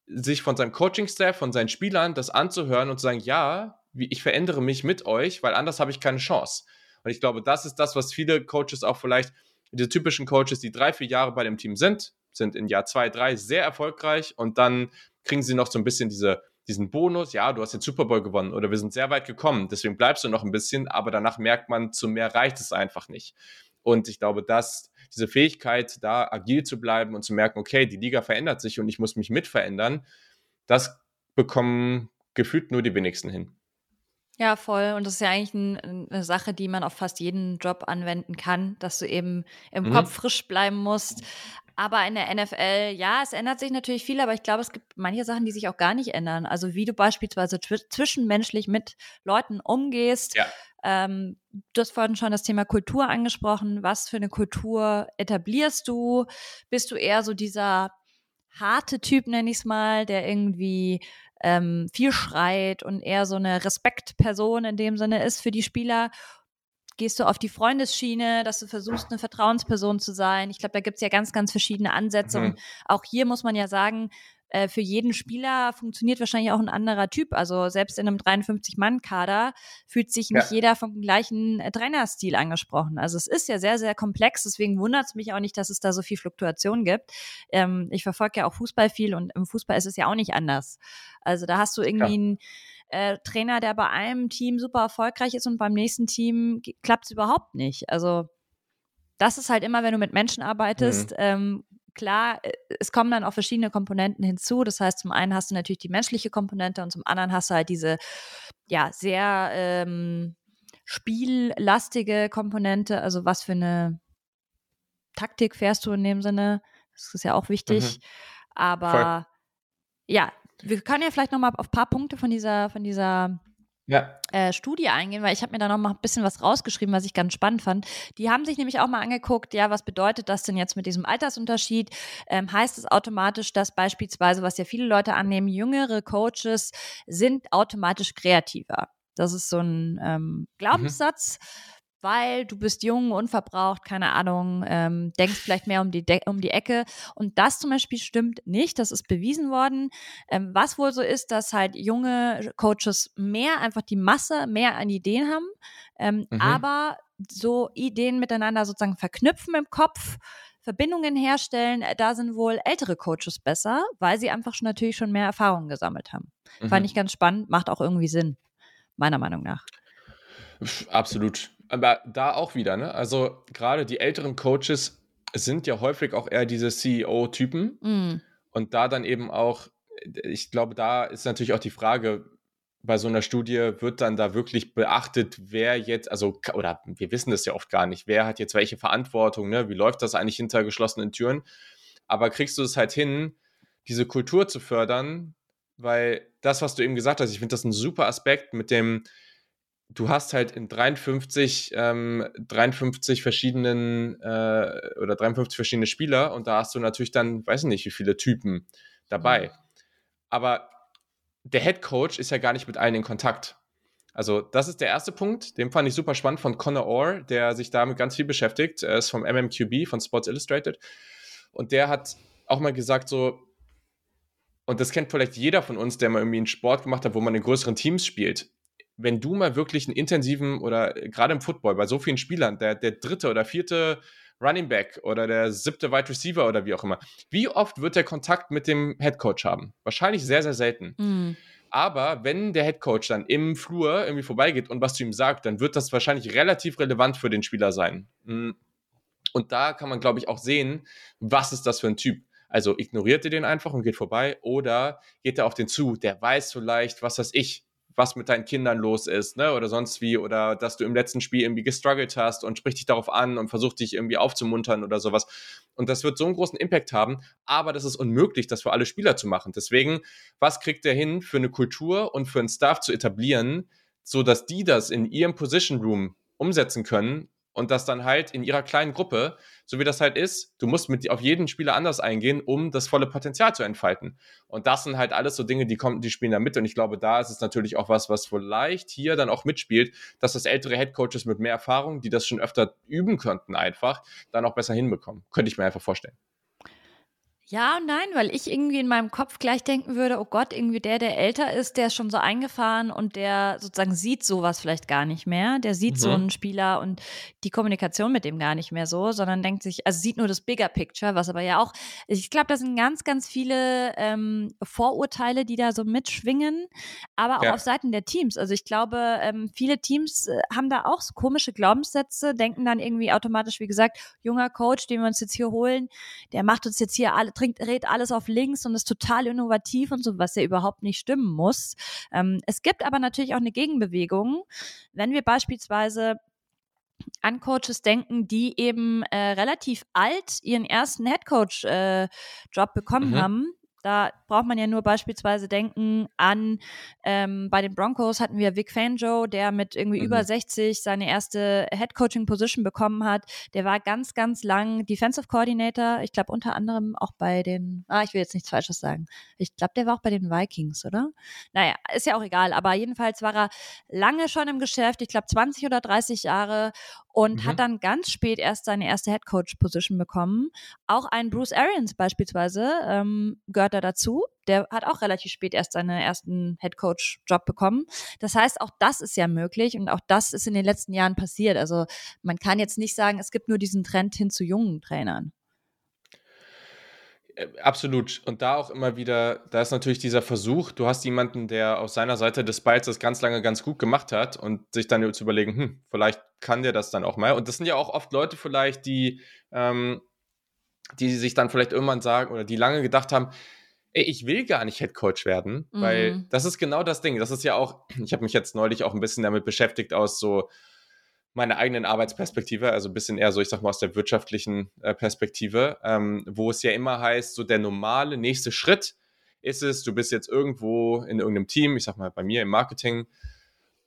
[SPEAKER 1] sich von seinem Coaching-Staff, von seinen Spielern das anzuhören und zu sagen, ja, ich verändere mich mit euch, weil anders habe ich keine Chance. Und ich glaube, das ist das, was viele Coaches auch vielleicht, diese typischen Coaches, die drei, vier Jahre bei dem Team sind, sind in Jahr zwei, drei sehr erfolgreich und dann kriegen sie noch so ein bisschen diese, diesen Bonus, ja, du hast den Super Bowl gewonnen oder wir sind sehr weit gekommen, deswegen bleibst du noch ein bisschen, aber danach merkt man, zu mehr reicht es einfach nicht. Und ich glaube, dass diese Fähigkeit, da agil zu bleiben und zu merken, okay, die Liga verändert sich und ich muss mich mit verändern, das bekommen gefühlt nur die wenigsten hin.
[SPEAKER 2] Ja, voll. Und das ist ja eigentlich ein, eine Sache, die man auf fast jeden Job anwenden kann, dass du eben im mhm. Kopf frisch bleiben musst. Aber in der NFL, ja, es ändert sich natürlich viel, aber ich glaube, es gibt manche Sachen, die sich auch gar nicht ändern. Also wie du beispielsweise zwischenmenschlich mit Leuten umgehst. Ja. Ähm, du hast vorhin schon das Thema Kultur angesprochen. Was für eine Kultur etablierst du? Bist du eher so dieser harte Typ, nenne ich es mal, der irgendwie ähm, viel schreit und eher so eine Respektperson in dem Sinne ist für die Spieler? gehst du auf die Freundesschiene, dass du versuchst, eine Vertrauensperson zu sein. Ich glaube, da gibt es ja ganz, ganz verschiedene Ansätze. Mhm. Und auch hier muss man ja sagen, äh, für jeden Spieler funktioniert wahrscheinlich auch ein anderer Typ. Also selbst in einem 53-Mann-Kader fühlt sich nicht ja. jeder vom gleichen äh, Trainerstil angesprochen. Also es ist ja sehr, sehr komplex. Deswegen wundert es mich auch nicht, dass es da so viel Fluktuation gibt. Ähm, ich verfolge ja auch Fußball viel und im Fußball ist es ja auch nicht anders. Also da hast du irgendwie ja. ein äh, Trainer, der bei einem Team super erfolgreich ist und beim nächsten Team klappt es überhaupt nicht. Also das ist halt immer, wenn du mit Menschen arbeitest, mhm. ähm, klar, äh, es kommen dann auch verschiedene Komponenten hinzu. Das heißt, zum einen hast du natürlich die menschliche Komponente und zum anderen hast du halt diese, ja, sehr ähm, spiellastige Komponente. Also was für eine Taktik fährst du in dem Sinne? Das ist ja auch wichtig. Mhm. Aber Voll. ja, wir können ja vielleicht nochmal auf ein paar Punkte von dieser, von dieser ja. äh, Studie eingehen, weil ich habe mir da noch mal ein bisschen was rausgeschrieben, was ich ganz spannend fand. Die haben sich nämlich auch mal angeguckt, ja, was bedeutet das denn jetzt mit diesem Altersunterschied? Ähm, heißt es automatisch, dass beispielsweise, was ja viele Leute annehmen, jüngere Coaches sind automatisch kreativer? Das ist so ein ähm, mhm. Glaubenssatz. Mhm weil du bist jung, unverbraucht, keine Ahnung, ähm, denkst vielleicht mehr um die, De um die Ecke. Und das zum Beispiel stimmt nicht, das ist bewiesen worden. Ähm, was wohl so ist, dass halt junge Coaches mehr einfach die Masse, mehr an Ideen haben, ähm, mhm. aber so Ideen miteinander sozusagen verknüpfen im Kopf. Verbindungen herstellen, äh, da sind wohl ältere Coaches besser, weil sie einfach schon natürlich schon mehr Erfahrungen gesammelt haben. Mhm. Fand ich ganz spannend, macht auch irgendwie Sinn, meiner Meinung nach.
[SPEAKER 1] Absolut aber da auch wieder, ne? Also gerade die älteren Coaches sind ja häufig auch eher diese CEO-Typen. Mm. Und da dann eben auch, ich glaube, da ist natürlich auch die Frage, bei so einer Studie wird dann da wirklich beachtet, wer jetzt, also, oder wir wissen das ja oft gar nicht, wer hat jetzt welche Verantwortung, ne? Wie läuft das eigentlich hinter geschlossenen Türen? Aber kriegst du es halt hin, diese Kultur zu fördern, weil das, was du eben gesagt hast, ich finde das ein super Aspekt mit dem, du hast halt in 53, ähm, 53 verschiedenen äh, oder 53 verschiedene Spieler und da hast du natürlich dann, weiß ich nicht, wie viele Typen dabei. Aber der Head Coach ist ja gar nicht mit allen in Kontakt. Also, das ist der erste Punkt. Den fand ich super spannend von Connor Orr, der sich damit ganz viel beschäftigt. Er ist vom MMQB, von Sports Illustrated. Und der hat auch mal gesagt, so, und das kennt vielleicht jeder von uns, der mal irgendwie einen Sport gemacht hat, wo man in größeren Teams spielt wenn du mal wirklich einen intensiven oder äh, gerade im Football bei so vielen Spielern, der, der dritte oder vierte Running Back oder der siebte Wide Receiver oder wie auch immer, wie oft wird der Kontakt mit dem Head Coach haben? Wahrscheinlich sehr, sehr selten. Mhm. Aber wenn der Head Coach dann im Flur irgendwie vorbeigeht und was zu ihm sagt, dann wird das wahrscheinlich relativ relevant für den Spieler sein. Mhm. Und da kann man, glaube ich, auch sehen, was ist das für ein Typ. Also ignoriert ihr den einfach und geht vorbei oder geht er auf den zu, der weiß vielleicht, was weiß ich, was mit deinen Kindern los ist, ne, oder sonst wie, oder dass du im letzten Spiel irgendwie gestruggelt hast und spricht dich darauf an und versucht dich irgendwie aufzumuntern oder sowas. Und das wird so einen großen Impact haben, aber das ist unmöglich, das für alle Spieler zu machen. Deswegen, was kriegt der hin, für eine Kultur und für einen Staff zu etablieren, so dass die das in ihrem Position Room umsetzen können und das dann halt in ihrer kleinen Gruppe, so wie das halt ist, du musst mit auf jeden Spieler anders eingehen, um das volle Potenzial zu entfalten. Und das sind halt alles so Dinge, die kommen, die spielen da mit. Und ich glaube, da ist es natürlich auch was, was vielleicht hier dann auch mitspielt, dass das ältere Headcoaches mit mehr Erfahrung, die das schon öfter üben könnten, einfach dann auch besser hinbekommen. Könnte ich mir einfach vorstellen.
[SPEAKER 2] Ja und nein, weil ich irgendwie in meinem Kopf gleich denken würde, oh Gott, irgendwie der, der älter ist, der ist schon so eingefahren und der sozusagen sieht sowas vielleicht gar nicht mehr. Der sieht mhm. so einen Spieler und die Kommunikation mit dem gar nicht mehr so, sondern denkt sich, also sieht nur das Bigger Picture, was aber ja auch, ich glaube, da sind ganz, ganz viele ähm, Vorurteile, die da so mitschwingen, aber auch ja. auf Seiten der Teams. Also ich glaube, ähm, viele Teams äh, haben da auch so komische Glaubenssätze, denken dann irgendwie automatisch, wie gesagt, junger Coach, den wir uns jetzt hier holen, der macht uns jetzt hier alle trinkt, dreht alles auf links und ist total innovativ und so, was ja überhaupt nicht stimmen muss. Ähm, es gibt aber natürlich auch eine Gegenbewegung. Wenn wir beispielsweise an Coaches denken, die eben äh, relativ alt ihren ersten Headcoach-Job äh, bekommen mhm. haben, da braucht man ja nur beispielsweise denken an, ähm, bei den Broncos hatten wir Vic Fangio, der mit irgendwie mhm. über 60 seine erste Head-Coaching-Position bekommen hat. Der war ganz, ganz lang Defensive Coordinator. Ich glaube unter anderem auch bei den, ah, ich will jetzt nichts Falsches sagen. Ich glaube, der war auch bei den Vikings, oder? Naja, ist ja auch egal. Aber jedenfalls war er lange schon im Geschäft. Ich glaube 20 oder 30 Jahre und mhm. hat dann ganz spät erst seine erste Head Coach Position bekommen. Auch ein Bruce Arians beispielsweise ähm, gehört da dazu. Der hat auch relativ spät erst seinen ersten Head Coach Job bekommen. Das heißt, auch das ist ja möglich und auch das ist in den letzten Jahren passiert. Also man kann jetzt nicht sagen, es gibt nur diesen Trend hin zu jungen Trainern.
[SPEAKER 1] Äh, absolut. Und da auch immer wieder, da ist natürlich dieser Versuch, du hast jemanden, der aus seiner Seite des Balls das ganz lange ganz gut gemacht hat und sich dann zu überlegen, hm, vielleicht kann der das dann auch mal. Und das sind ja auch oft Leute vielleicht, die ähm, die sich dann vielleicht irgendwann sagen oder die lange gedacht haben, ey, ich will gar nicht Head Coach werden, mhm. weil das ist genau das Ding. Das ist ja auch, ich habe mich jetzt neulich auch ein bisschen damit beschäftigt aus so meiner eigenen Arbeitsperspektive, also ein bisschen eher so, ich sag mal, aus der wirtschaftlichen äh, Perspektive, ähm, wo es ja immer heißt, so der normale nächste Schritt ist es, du bist jetzt irgendwo in irgendeinem Team, ich sag mal bei mir im Marketing,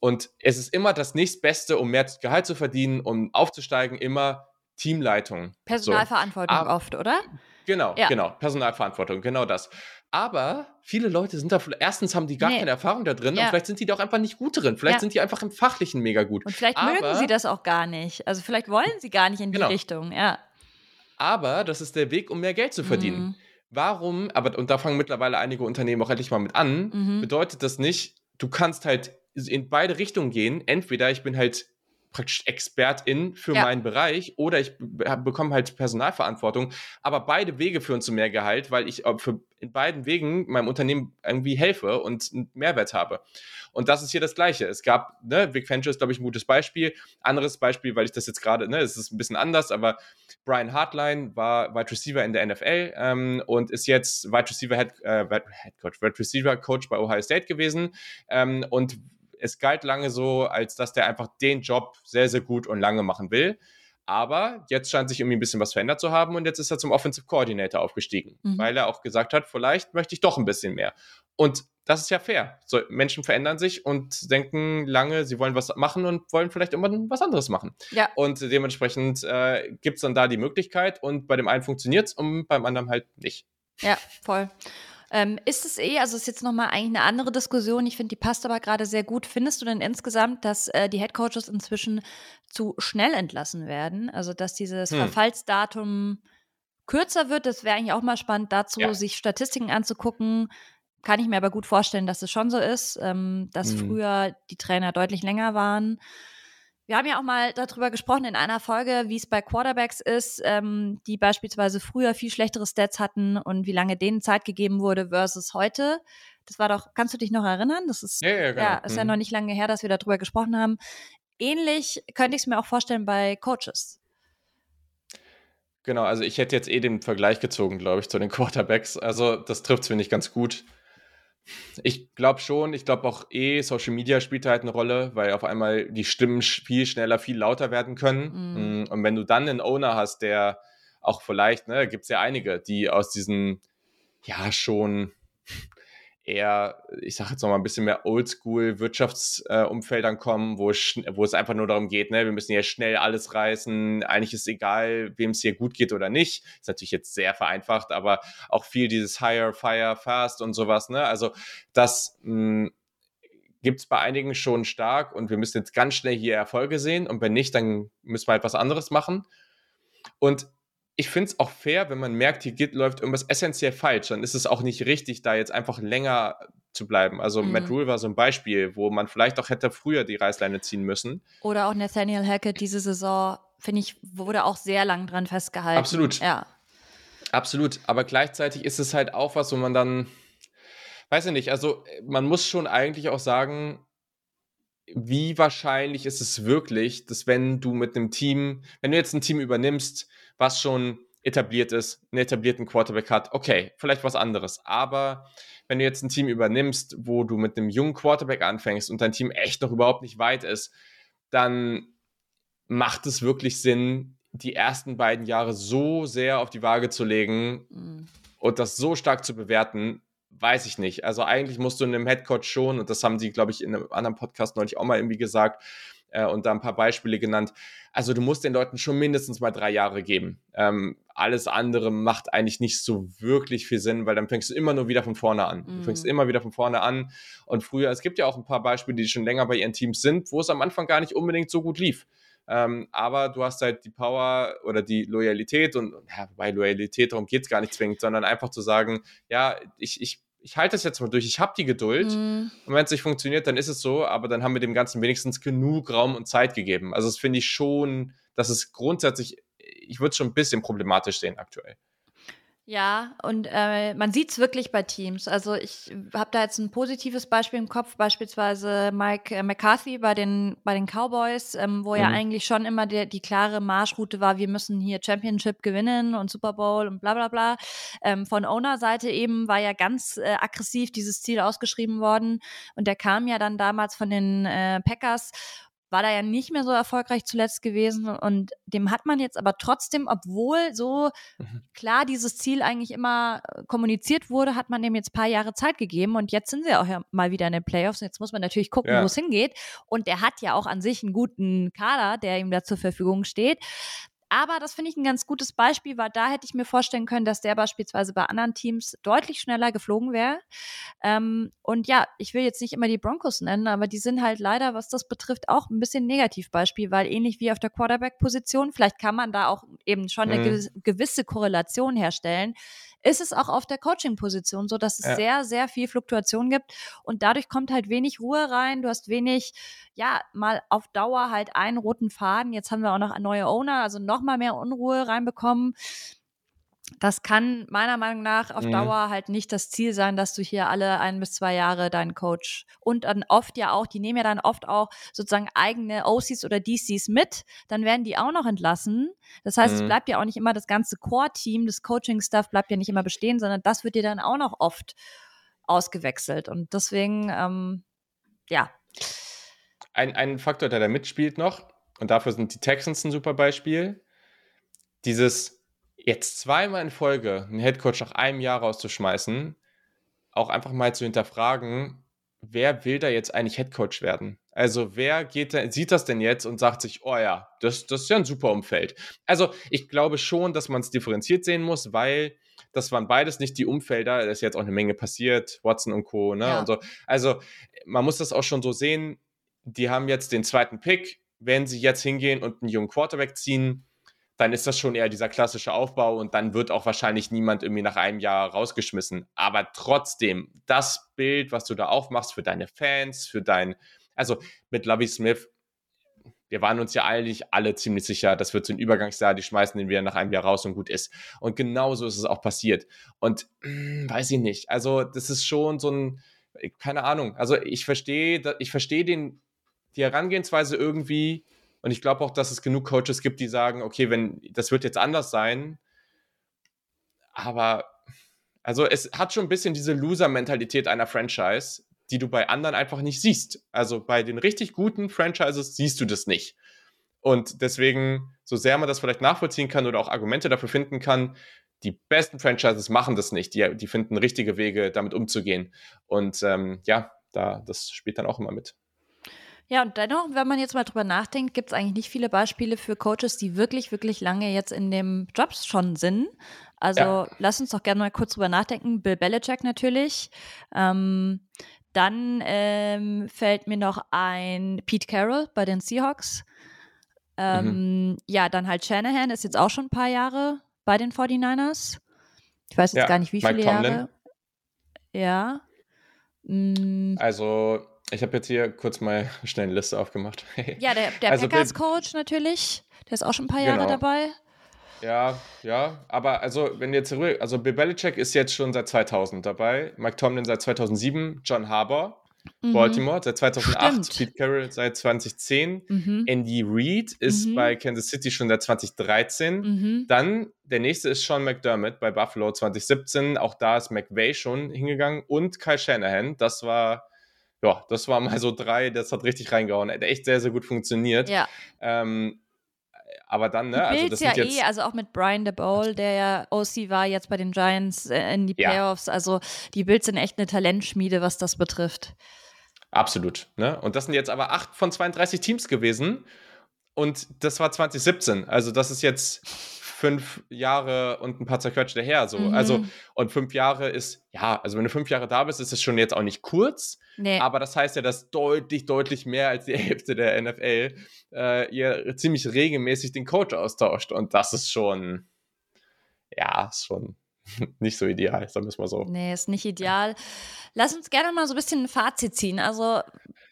[SPEAKER 1] und es ist immer das nächstbeste, um mehr Gehalt zu verdienen, um aufzusteigen, immer Teamleitung.
[SPEAKER 2] Personalverantwortung so. oft, oder?
[SPEAKER 1] Genau, ja. genau. Personalverantwortung, genau das. Aber viele Leute sind da, erstens haben die gar nee. keine Erfahrung da drin ja. und vielleicht sind die da auch einfach nicht gut drin. Vielleicht ja. sind die einfach im Fachlichen mega gut.
[SPEAKER 2] Und vielleicht Aber, mögen sie das auch gar nicht. Also vielleicht wollen sie gar nicht in die genau. Richtung, ja.
[SPEAKER 1] Aber das ist der Weg, um mehr Geld zu verdienen. Mhm. Warum, aber, und da fangen mittlerweile einige Unternehmen auch endlich mal mit an, mhm. bedeutet das nicht, du kannst halt in beide Richtungen gehen. Entweder ich bin halt praktisch Expertin für ja. meinen Bereich oder ich bekomme halt Personalverantwortung. Aber beide Wege führen zu mehr Gehalt, weil ich äh, für, in beiden Wegen meinem Unternehmen irgendwie helfe und einen Mehrwert habe. Und das ist hier das Gleiche. Es gab, ne, Vic Venture ist, glaube ich, ein gutes Beispiel. Anderes Beispiel, weil ich das jetzt gerade, ne, es ist ein bisschen anders, aber Brian Hartline war Wide Receiver in der NFL ähm, und ist jetzt Wide Receiver Head, äh, Head Coach, Wide Receiver Coach bei Ohio State gewesen ähm, und es galt lange so, als dass der einfach den Job sehr, sehr gut und lange machen will. Aber jetzt scheint sich irgendwie ein bisschen was verändert zu haben und jetzt ist er zum Offensive Coordinator aufgestiegen, mhm. weil er auch gesagt hat, vielleicht möchte ich doch ein bisschen mehr. Und das ist ja fair. So, Menschen verändern sich und denken lange, sie wollen was machen und wollen vielleicht irgendwann was anderes machen. Ja. Und dementsprechend äh, gibt es dann da die Möglichkeit und bei dem einen funktioniert es und beim anderen halt nicht.
[SPEAKER 2] Ja, voll. Ähm, ist es eh, also ist jetzt nochmal eigentlich eine andere Diskussion, ich finde, die passt aber gerade sehr gut. Findest du denn insgesamt, dass äh, die Headcoaches inzwischen zu schnell entlassen werden? Also, dass dieses hm. Verfallsdatum kürzer wird, das wäre eigentlich auch mal spannend dazu, ja. sich Statistiken anzugucken. Kann ich mir aber gut vorstellen, dass es schon so ist, ähm, dass hm. früher die Trainer deutlich länger waren. Wir haben ja auch mal darüber gesprochen in einer Folge, wie es bei Quarterbacks ist, ähm, die beispielsweise früher viel schlechtere Stats hatten und wie lange denen Zeit gegeben wurde versus heute. Das war doch, kannst du dich noch erinnern? Das ist ja, ja, genau. ja, ist mhm. ja noch nicht lange her, dass wir darüber gesprochen haben. Ähnlich könnte ich es mir auch vorstellen bei Coaches.
[SPEAKER 1] Genau, also ich hätte jetzt eh den Vergleich gezogen, glaube ich, zu den Quarterbacks. Also das trifft es, finde ich, ganz gut. Ich glaube schon, ich glaube auch eh, Social Media spielt halt eine Rolle, weil auf einmal die Stimmen viel schneller, viel lauter werden können. Mhm. Und wenn du dann einen Owner hast, der auch vielleicht, ne, gibt es ja einige, die aus diesen, ja, schon eher, ich sage jetzt noch mal ein bisschen mehr Oldschool-Wirtschaftsumfeldern äh, kommen, wo es, wo es einfach nur darum geht, ne, wir müssen hier schnell alles reißen. Eigentlich ist egal, wem es hier gut geht oder nicht. Ist natürlich jetzt sehr vereinfacht, aber auch viel dieses Higher, Fire, Fast und sowas. Ne? Also das hm, gibt es bei einigen schon stark und wir müssen jetzt ganz schnell hier Erfolge sehen und wenn nicht, dann müssen wir halt was anderes machen. Und ich finde es auch fair, wenn man merkt, hier geht, läuft irgendwas essentiell falsch, dann ist es auch nicht richtig, da jetzt einfach länger zu bleiben. Also mhm. Matt Rule war so ein Beispiel, wo man vielleicht auch hätte früher die Reißleine ziehen müssen.
[SPEAKER 2] Oder auch Nathaniel Hackett diese Saison, finde ich, wurde auch sehr lang dran festgehalten.
[SPEAKER 1] Absolut. Ja. Absolut. Aber gleichzeitig ist es halt auch was, wo man dann, weiß ich nicht, also man muss schon eigentlich auch sagen, wie wahrscheinlich ist es wirklich, dass wenn du mit einem Team, wenn du jetzt ein Team übernimmst, was schon etabliert ist, einen etablierten Quarterback hat, okay, vielleicht was anderes. Aber wenn du jetzt ein Team übernimmst, wo du mit einem jungen Quarterback anfängst und dein Team echt noch überhaupt nicht weit ist, dann macht es wirklich Sinn, die ersten beiden Jahre so sehr auf die Waage zu legen mhm. und das so stark zu bewerten, weiß ich nicht. Also eigentlich musst du in einem Headcoach schon, und das haben sie, glaube ich, in einem anderen Podcast neulich auch mal irgendwie gesagt, äh, und da ein paar Beispiele genannt. Also du musst den Leuten schon mindestens mal drei Jahre geben. Ähm, alles andere macht eigentlich nicht so wirklich viel Sinn, weil dann fängst du immer nur wieder von vorne an. Du fängst mhm. immer wieder von vorne an. Und früher, es gibt ja auch ein paar Beispiele, die schon länger bei ihren Teams sind, wo es am Anfang gar nicht unbedingt so gut lief. Ähm, aber du hast halt die Power oder die Loyalität und ja, bei Loyalität, darum geht es gar nicht zwingend, sondern einfach zu sagen, ja, ich, ich ich halte es jetzt mal durch, ich habe die Geduld. Mhm. Und wenn es nicht funktioniert, dann ist es so, aber dann haben wir dem Ganzen wenigstens genug Raum und Zeit gegeben. Also das finde ich schon, dass es grundsätzlich, ich würde es schon ein bisschen problematisch sehen aktuell.
[SPEAKER 2] Ja, und äh, man sieht es wirklich bei Teams. Also ich habe da jetzt ein positives Beispiel im Kopf, beispielsweise Mike äh, McCarthy bei den, bei den Cowboys, ähm, wo mhm. ja eigentlich schon immer der, die klare Marschroute war, wir müssen hier Championship gewinnen und Super Bowl und bla bla bla. Ähm, von Owner-Seite eben war ja ganz äh, aggressiv dieses Ziel ausgeschrieben worden und der kam ja dann damals von den äh, Packers war da ja nicht mehr so erfolgreich zuletzt gewesen und dem hat man jetzt aber trotzdem, obwohl so mhm. klar dieses Ziel eigentlich immer äh, kommuniziert wurde, hat man dem jetzt ein paar Jahre Zeit gegeben und jetzt sind sie auch ja mal wieder in den Playoffs. Jetzt muss man natürlich gucken, ja. wo es hingeht und der hat ja auch an sich einen guten Kader, der ihm da zur Verfügung steht. Aber das finde ich ein ganz gutes Beispiel, weil da hätte ich mir vorstellen können, dass der beispielsweise bei anderen Teams deutlich schneller geflogen wäre. Ähm, und ja, ich will jetzt nicht immer die Broncos nennen, aber die sind halt leider, was das betrifft, auch ein bisschen Negativbeispiel, weil ähnlich wie auf der Quarterback-Position, vielleicht kann man da auch eben schon eine mhm. gewisse Korrelation herstellen ist es auch auf der Coaching-Position so, dass es ja. sehr, sehr viel Fluktuation gibt und dadurch kommt halt wenig Ruhe rein. Du hast wenig, ja, mal auf Dauer halt einen roten Faden. Jetzt haben wir auch noch neue Owner, also noch mal mehr Unruhe reinbekommen das kann meiner Meinung nach auf mhm. Dauer halt nicht das Ziel sein, dass du hier alle ein bis zwei Jahre deinen Coach und dann oft ja auch, die nehmen ja dann oft auch sozusagen eigene OCs oder DCs mit, dann werden die auch noch entlassen. Das heißt, mhm. es bleibt ja auch nicht immer das ganze Core-Team, das Coaching-Stuff bleibt ja nicht immer bestehen, sondern das wird dir dann auch noch oft ausgewechselt. Und deswegen, ähm, ja.
[SPEAKER 1] Ein, ein Faktor, der da mitspielt noch, und dafür sind die Texans ein super Beispiel, dieses jetzt zweimal in Folge einen Headcoach nach einem Jahr rauszuschmeißen, auch einfach mal zu hinterfragen, wer will da jetzt eigentlich Headcoach werden? Also wer geht da, sieht das denn jetzt und sagt sich, oh ja, das, das ist ja ein super Umfeld. Also ich glaube schon, dass man es differenziert sehen muss, weil das waren beides nicht die Umfelder, da ist jetzt auch eine Menge passiert, Watson und Co. Ne? Ja. Und so. Also man muss das auch schon so sehen, die haben jetzt den zweiten Pick, wenn sie jetzt hingehen und einen jungen Quarterback ziehen, dann ist das schon eher dieser klassische Aufbau und dann wird auch wahrscheinlich niemand irgendwie nach einem Jahr rausgeschmissen. Aber trotzdem, das Bild, was du da aufmachst für deine Fans, für dein, also mit Lovey Smith, wir waren uns ja eigentlich alle ziemlich sicher, das wird so ein Übergangsjahr, die schmeißen den wieder nach einem Jahr raus und gut ist. Und genauso ist es auch passiert. Und mh, weiß ich nicht. Also, das ist schon so ein, keine Ahnung. Also, ich verstehe, ich verstehe den, die Herangehensweise irgendwie, und ich glaube auch, dass es genug Coaches gibt, die sagen, okay, wenn das wird jetzt anders sein. Aber also es hat schon ein bisschen diese Loser-Mentalität einer Franchise, die du bei anderen einfach nicht siehst. Also bei den richtig guten Franchises siehst du das nicht. Und deswegen, so sehr man das vielleicht nachvollziehen kann oder auch Argumente dafür finden kann, die besten Franchises machen das nicht. Die, die finden richtige Wege, damit umzugehen. Und ähm, ja, da, das spielt dann auch immer mit.
[SPEAKER 2] Ja, und dennoch, wenn man jetzt mal drüber nachdenkt, gibt es eigentlich nicht viele Beispiele für Coaches, die wirklich, wirklich lange jetzt in dem Jobs schon sind. Also ja. lass uns doch gerne mal kurz drüber nachdenken. Bill Belichick natürlich. Ähm, dann ähm, fällt mir noch ein Pete Carroll bei den Seahawks. Ähm, mhm. Ja, dann halt Shanahan ist jetzt auch schon ein paar Jahre bei den 49ers. Ich weiß jetzt ja, gar nicht, wie viele Mike Jahre. Ja.
[SPEAKER 1] Mhm. Also ich habe jetzt hier kurz mal schnell eine Liste aufgemacht.
[SPEAKER 2] ja, der, der also Packers-Coach natürlich, der ist auch schon ein paar Jahre genau. dabei.
[SPEAKER 1] Ja, ja, aber also wenn jetzt zurück, also Bill Belichick ist jetzt schon seit 2000 dabei, Mike Tomlin seit 2007, John Harbour, mhm. Baltimore seit 2008, Stimmt. Pete Carroll seit 2010, mhm. Andy Reid ist mhm. bei Kansas City schon seit 2013, mhm. dann der nächste ist Sean McDermott bei Buffalo 2017, auch da ist McVay schon hingegangen und Kyle Shanahan, das war ja, das war mal so drei, das hat richtig reingehauen. Hat echt sehr, sehr gut funktioniert. Ja. Ähm, aber dann, ne?
[SPEAKER 2] Also das ja eh, also auch mit Brian DeBole, der ja OC war, jetzt bei den Giants äh, in die Playoffs. Ja. Also die Bills sind echt eine Talentschmiede, was das betrifft.
[SPEAKER 1] Absolut. Ne? Und das sind jetzt aber acht von 32 Teams gewesen. Und das war 2017. Also das ist jetzt fünf Jahre und ein paar zerquetschte her. So. Mhm. Also, und fünf Jahre ist, ja, also wenn du fünf Jahre da bist, ist es schon jetzt auch nicht kurz. Nee. Aber das heißt ja, dass deutlich, deutlich mehr als die Hälfte der NFL äh, ihr ziemlich regelmäßig den Coach austauscht. Und das ist schon, ja, ist schon nicht so ideal, sagen wir es mal so.
[SPEAKER 2] Nee, ist nicht ideal. Lass uns gerne mal so ein bisschen ein Fazit ziehen. Also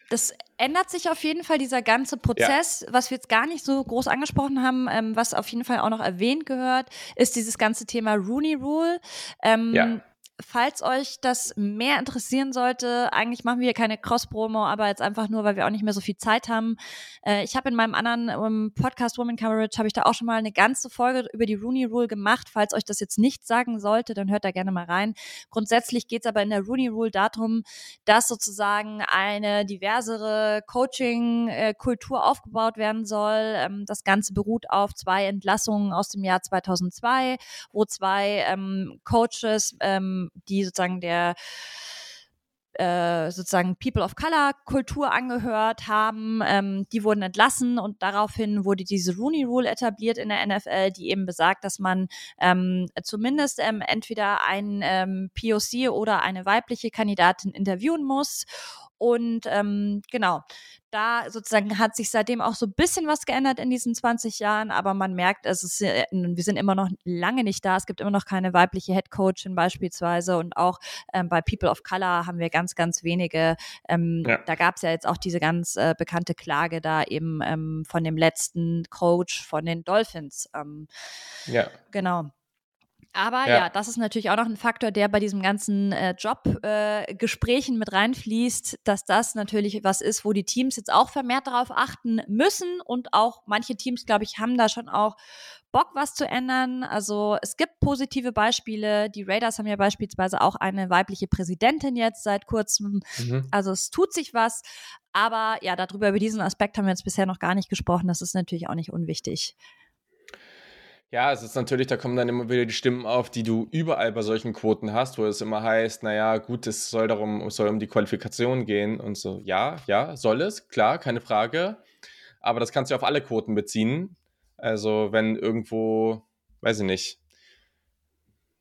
[SPEAKER 2] das ändert sich auf jeden Fall, dieser ganze Prozess. Ja. Was wir jetzt gar nicht so groß angesprochen haben, ähm, was auf jeden Fall auch noch erwähnt gehört, ist dieses ganze Thema Rooney Rule. Ähm, ja falls euch das mehr interessieren sollte, eigentlich machen wir keine Cross-Promo, aber jetzt einfach nur, weil wir auch nicht mehr so viel Zeit haben. Äh, ich habe in meinem anderen um, Podcast Woman Coverage, habe ich da auch schon mal eine ganze Folge über die Rooney Rule gemacht. Falls euch das jetzt nicht sagen sollte, dann hört da gerne mal rein. Grundsätzlich geht es aber in der Rooney Rule darum, dass sozusagen eine diversere Coaching-Kultur aufgebaut werden soll. Ähm, das Ganze beruht auf zwei Entlassungen aus dem Jahr 2002, wo zwei ähm, Coaches ähm, die sozusagen der äh, sozusagen People of Color Kultur angehört haben, ähm, die wurden entlassen und daraufhin wurde diese Rooney Rule etabliert in der NFL, die eben besagt, dass man ähm, zumindest ähm, entweder ein ähm, POC oder eine weibliche Kandidatin interviewen muss und ähm, genau, da sozusagen hat sich seitdem auch so ein bisschen was geändert in diesen 20 Jahren, aber man merkt, es ist, äh, wir sind immer noch lange nicht da. Es gibt immer noch keine weibliche Headcoachin beispielsweise und auch ähm, bei People of Color haben wir ganz, ganz wenige. Ähm, ja. Da gab es ja jetzt auch diese ganz äh, bekannte Klage da eben ähm, von dem letzten Coach von den Dolphins. Ähm, ja. Genau. Aber ja. ja. das ist natürlich auch noch ein Faktor, der bei diesem ganzen äh, Jobgesprächen äh, mit reinfließt, dass das natürlich was ist, wo die Teams jetzt auch vermehrt darauf achten müssen und auch manche Teams, glaube ich, haben da schon auch Bock, was zu ändern. Also es gibt positive Beispiele. Die Raiders haben ja beispielsweise auch eine weibliche Präsidentin jetzt seit kurzem. Mhm. Also es tut sich was. Aber ja, darüber, über diesen Aspekt haben wir jetzt bisher noch gar nicht gesprochen. Das ist natürlich auch nicht unwichtig.
[SPEAKER 1] Ja, es ist natürlich, da kommen dann immer wieder die Stimmen auf, die du überall bei solchen Quoten hast, wo es immer heißt, naja, gut, es soll darum, es soll um die Qualifikation gehen und so. Ja, ja, soll es, klar, keine Frage. Aber das kannst du auf alle Quoten beziehen. Also, wenn irgendwo, weiß ich nicht.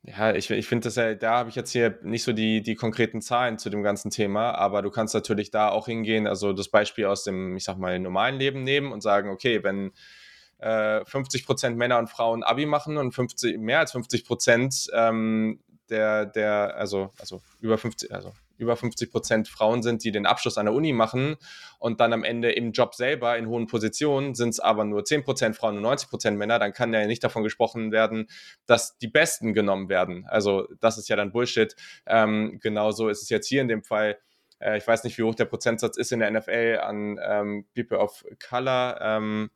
[SPEAKER 1] Ja, ich, ich finde das ja, da habe ich jetzt hier nicht so die, die konkreten Zahlen zu dem ganzen Thema, aber du kannst natürlich da auch hingehen, also das Beispiel aus dem, ich sag mal, normalen Leben nehmen und sagen, okay, wenn 50 äh, Prozent Männer und Frauen Abi machen und 50, mehr als 50 Prozent ähm, der, der, also, also über 50, also über 50 Prozent Frauen sind, die den Abschluss an der Uni machen und dann am Ende im Job selber in hohen Positionen sind es aber nur 10 Prozent Frauen und 90 Prozent Männer, dann kann ja nicht davon gesprochen werden, dass die Besten genommen werden. Also das ist ja dann Bullshit. Ähm, genauso ist es jetzt hier in dem Fall. Äh, ich weiß nicht, wie hoch der Prozentsatz ist in der NFL an ähm, People of Color. Ähm,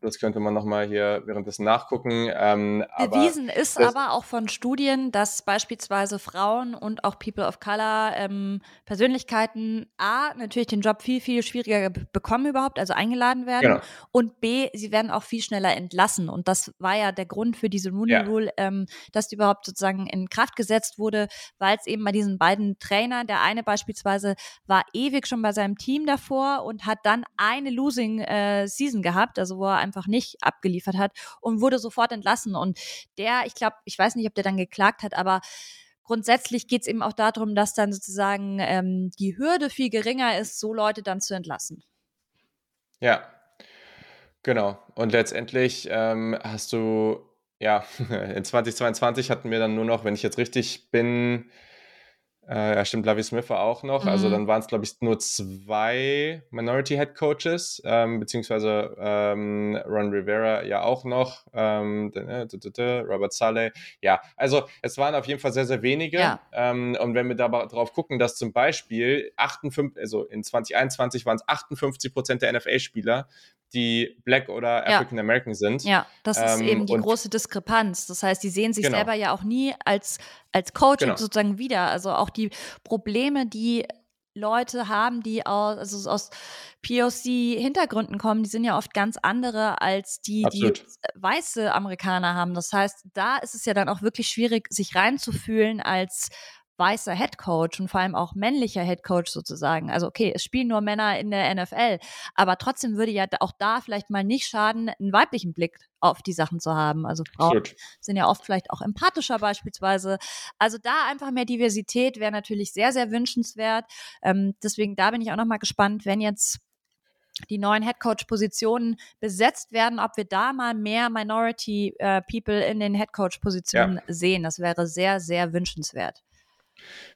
[SPEAKER 1] das könnte man nochmal hier währenddessen nachgucken.
[SPEAKER 2] Ähm, Bewiesen ist aber auch von Studien, dass beispielsweise Frauen und auch People of Color ähm, Persönlichkeiten A, natürlich den Job viel, viel schwieriger bekommen überhaupt, also eingeladen werden. Genau. Und B, sie werden auch viel schneller entlassen. Und das war ja der Grund für diese Rooney ja. Rule, ähm, dass die überhaupt sozusagen in Kraft gesetzt wurde, weil es eben bei diesen beiden Trainern, der eine beispielsweise war ewig schon bei seinem Team davor und hat dann eine Losing äh, Season gehabt, also wo er einfach nicht abgeliefert hat und wurde sofort entlassen. Und der, ich glaube, ich weiß nicht, ob der dann geklagt hat, aber grundsätzlich geht es eben auch darum, dass dann sozusagen ähm, die Hürde viel geringer ist, so Leute dann zu entlassen.
[SPEAKER 1] Ja, genau. Und letztendlich ähm, hast du, ja, in 2022 hatten wir dann nur noch, wenn ich jetzt richtig bin, äh, ja, stimmt, Lavi Smith war auch noch. Also mhm. Also dann waren es, glaube ich, nur zwei Minority Head Coaches, ähm, beziehungsweise ähm, Ron Rivera ja auch noch, ähm, äh, Robert Saleh. Ja, also es waren auf jeden Fall sehr, sehr wenige. Ja. Ähm, und wenn wir da drauf gucken, dass zum Beispiel 58, also in 2021 waren es 58 Prozent der NFL-Spieler, die Black oder African American sind.
[SPEAKER 2] Ja, das ist ähm, eben die große Diskrepanz. Das heißt, die sehen sich genau. selber ja auch nie als, als Coach genau. sozusagen wieder. Also auch die Probleme, die Leute haben, die aus, also aus POC-Hintergründen kommen, die sind ja oft ganz andere als die, Absolut. die weiße Amerikaner haben. Das heißt, da ist es ja dann auch wirklich schwierig, sich reinzufühlen als weißer Headcoach und vor allem auch männlicher Headcoach sozusagen. Also okay, es spielen nur Männer in der NFL, aber trotzdem würde ja auch da vielleicht mal nicht schaden, einen weiblichen Blick auf die Sachen zu haben. Also Frauen Absolut. sind ja oft vielleicht auch empathischer beispielsweise. Also da einfach mehr Diversität wäre natürlich sehr, sehr wünschenswert. Ähm, deswegen da bin ich auch noch mal gespannt, wenn jetzt die neuen Headcoach-Positionen besetzt werden, ob wir da mal mehr Minority äh, People in den Headcoach-Positionen ja. sehen. Das wäre sehr, sehr wünschenswert.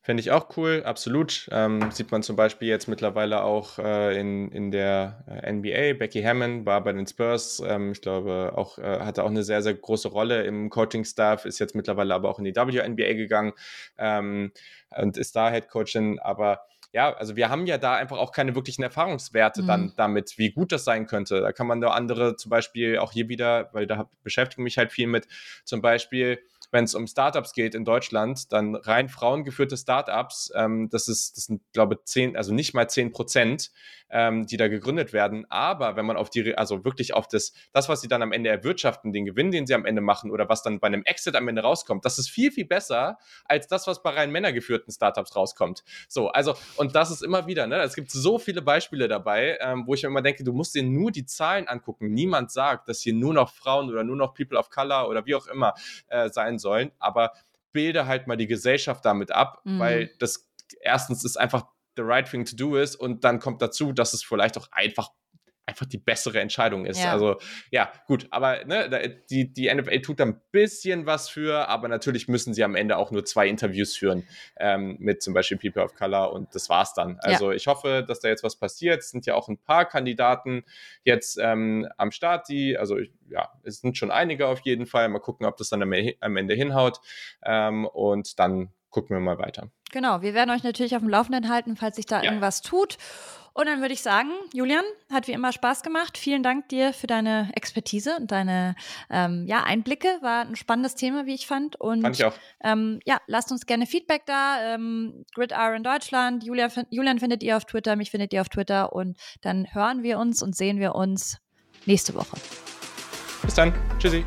[SPEAKER 1] Fände ich auch cool, absolut. Ähm, sieht man zum Beispiel jetzt mittlerweile auch äh, in, in der äh, NBA. Becky Hammond war bei den Spurs. Ähm, ich glaube, auch äh, hatte auch eine sehr, sehr große Rolle im Coaching-Staff, ist jetzt mittlerweile aber auch in die WNBA gegangen ähm, und ist da Head Coachin. Aber ja, also wir haben ja da einfach auch keine wirklichen Erfahrungswerte mhm. dann damit, wie gut das sein könnte. Da kann man da andere zum Beispiel auch hier wieder, weil da beschäftige ich mich halt viel mit, zum Beispiel wenn es um Startups geht in Deutschland, dann rein frauengeführte Startups, ähm, das ist, das sind, glaube ich, zehn, also nicht mal zehn Prozent, ähm, die da gegründet werden. Aber wenn man auf die, also wirklich auf das, das, was sie dann am Ende erwirtschaften, den Gewinn, den sie am Ende machen oder was dann bei einem Exit am Ende rauskommt, das ist viel, viel besser als das, was bei rein männergeführten Startups rauskommt. So, also, und das ist immer wieder, ne, es gibt so viele Beispiele dabei, ähm, wo ich mir immer denke, du musst dir nur die Zahlen angucken. Niemand sagt, dass hier nur noch Frauen oder nur noch People of Color oder wie auch immer äh, sein sollen, aber bilde halt mal die Gesellschaft damit ab, mhm. weil das erstens ist einfach the right thing to do ist und dann kommt dazu, dass es vielleicht auch einfach einfach die bessere Entscheidung ist. Ja. Also ja, gut, aber ne, die, die NFL tut da ein bisschen was für, aber natürlich müssen sie am Ende auch nur zwei Interviews führen ähm, mit zum Beispiel People of Color und das war's dann. Also ja. ich hoffe, dass da jetzt was passiert. Es sind ja auch ein paar Kandidaten jetzt ähm, am Start, die, also ich, ja, es sind schon einige auf jeden Fall. Mal gucken, ob das dann am, am Ende hinhaut ähm, und dann gucken wir mal weiter.
[SPEAKER 2] Genau, wir werden euch natürlich auf dem Laufenden halten, falls sich da ja. irgendwas tut. Und dann würde ich sagen, Julian, hat wie immer Spaß gemacht. Vielen Dank dir für deine Expertise und deine ähm, ja, Einblicke. War ein spannendes Thema, wie ich fand. Und
[SPEAKER 1] fand ich auch.
[SPEAKER 2] Ähm, ja, lasst uns gerne Feedback da. Ähm, Gridiron Deutschland. Julian, Julian findet ihr auf Twitter, mich findet ihr auf Twitter. Und dann hören wir uns und sehen wir uns nächste Woche.
[SPEAKER 1] Bis dann. Tschüssi.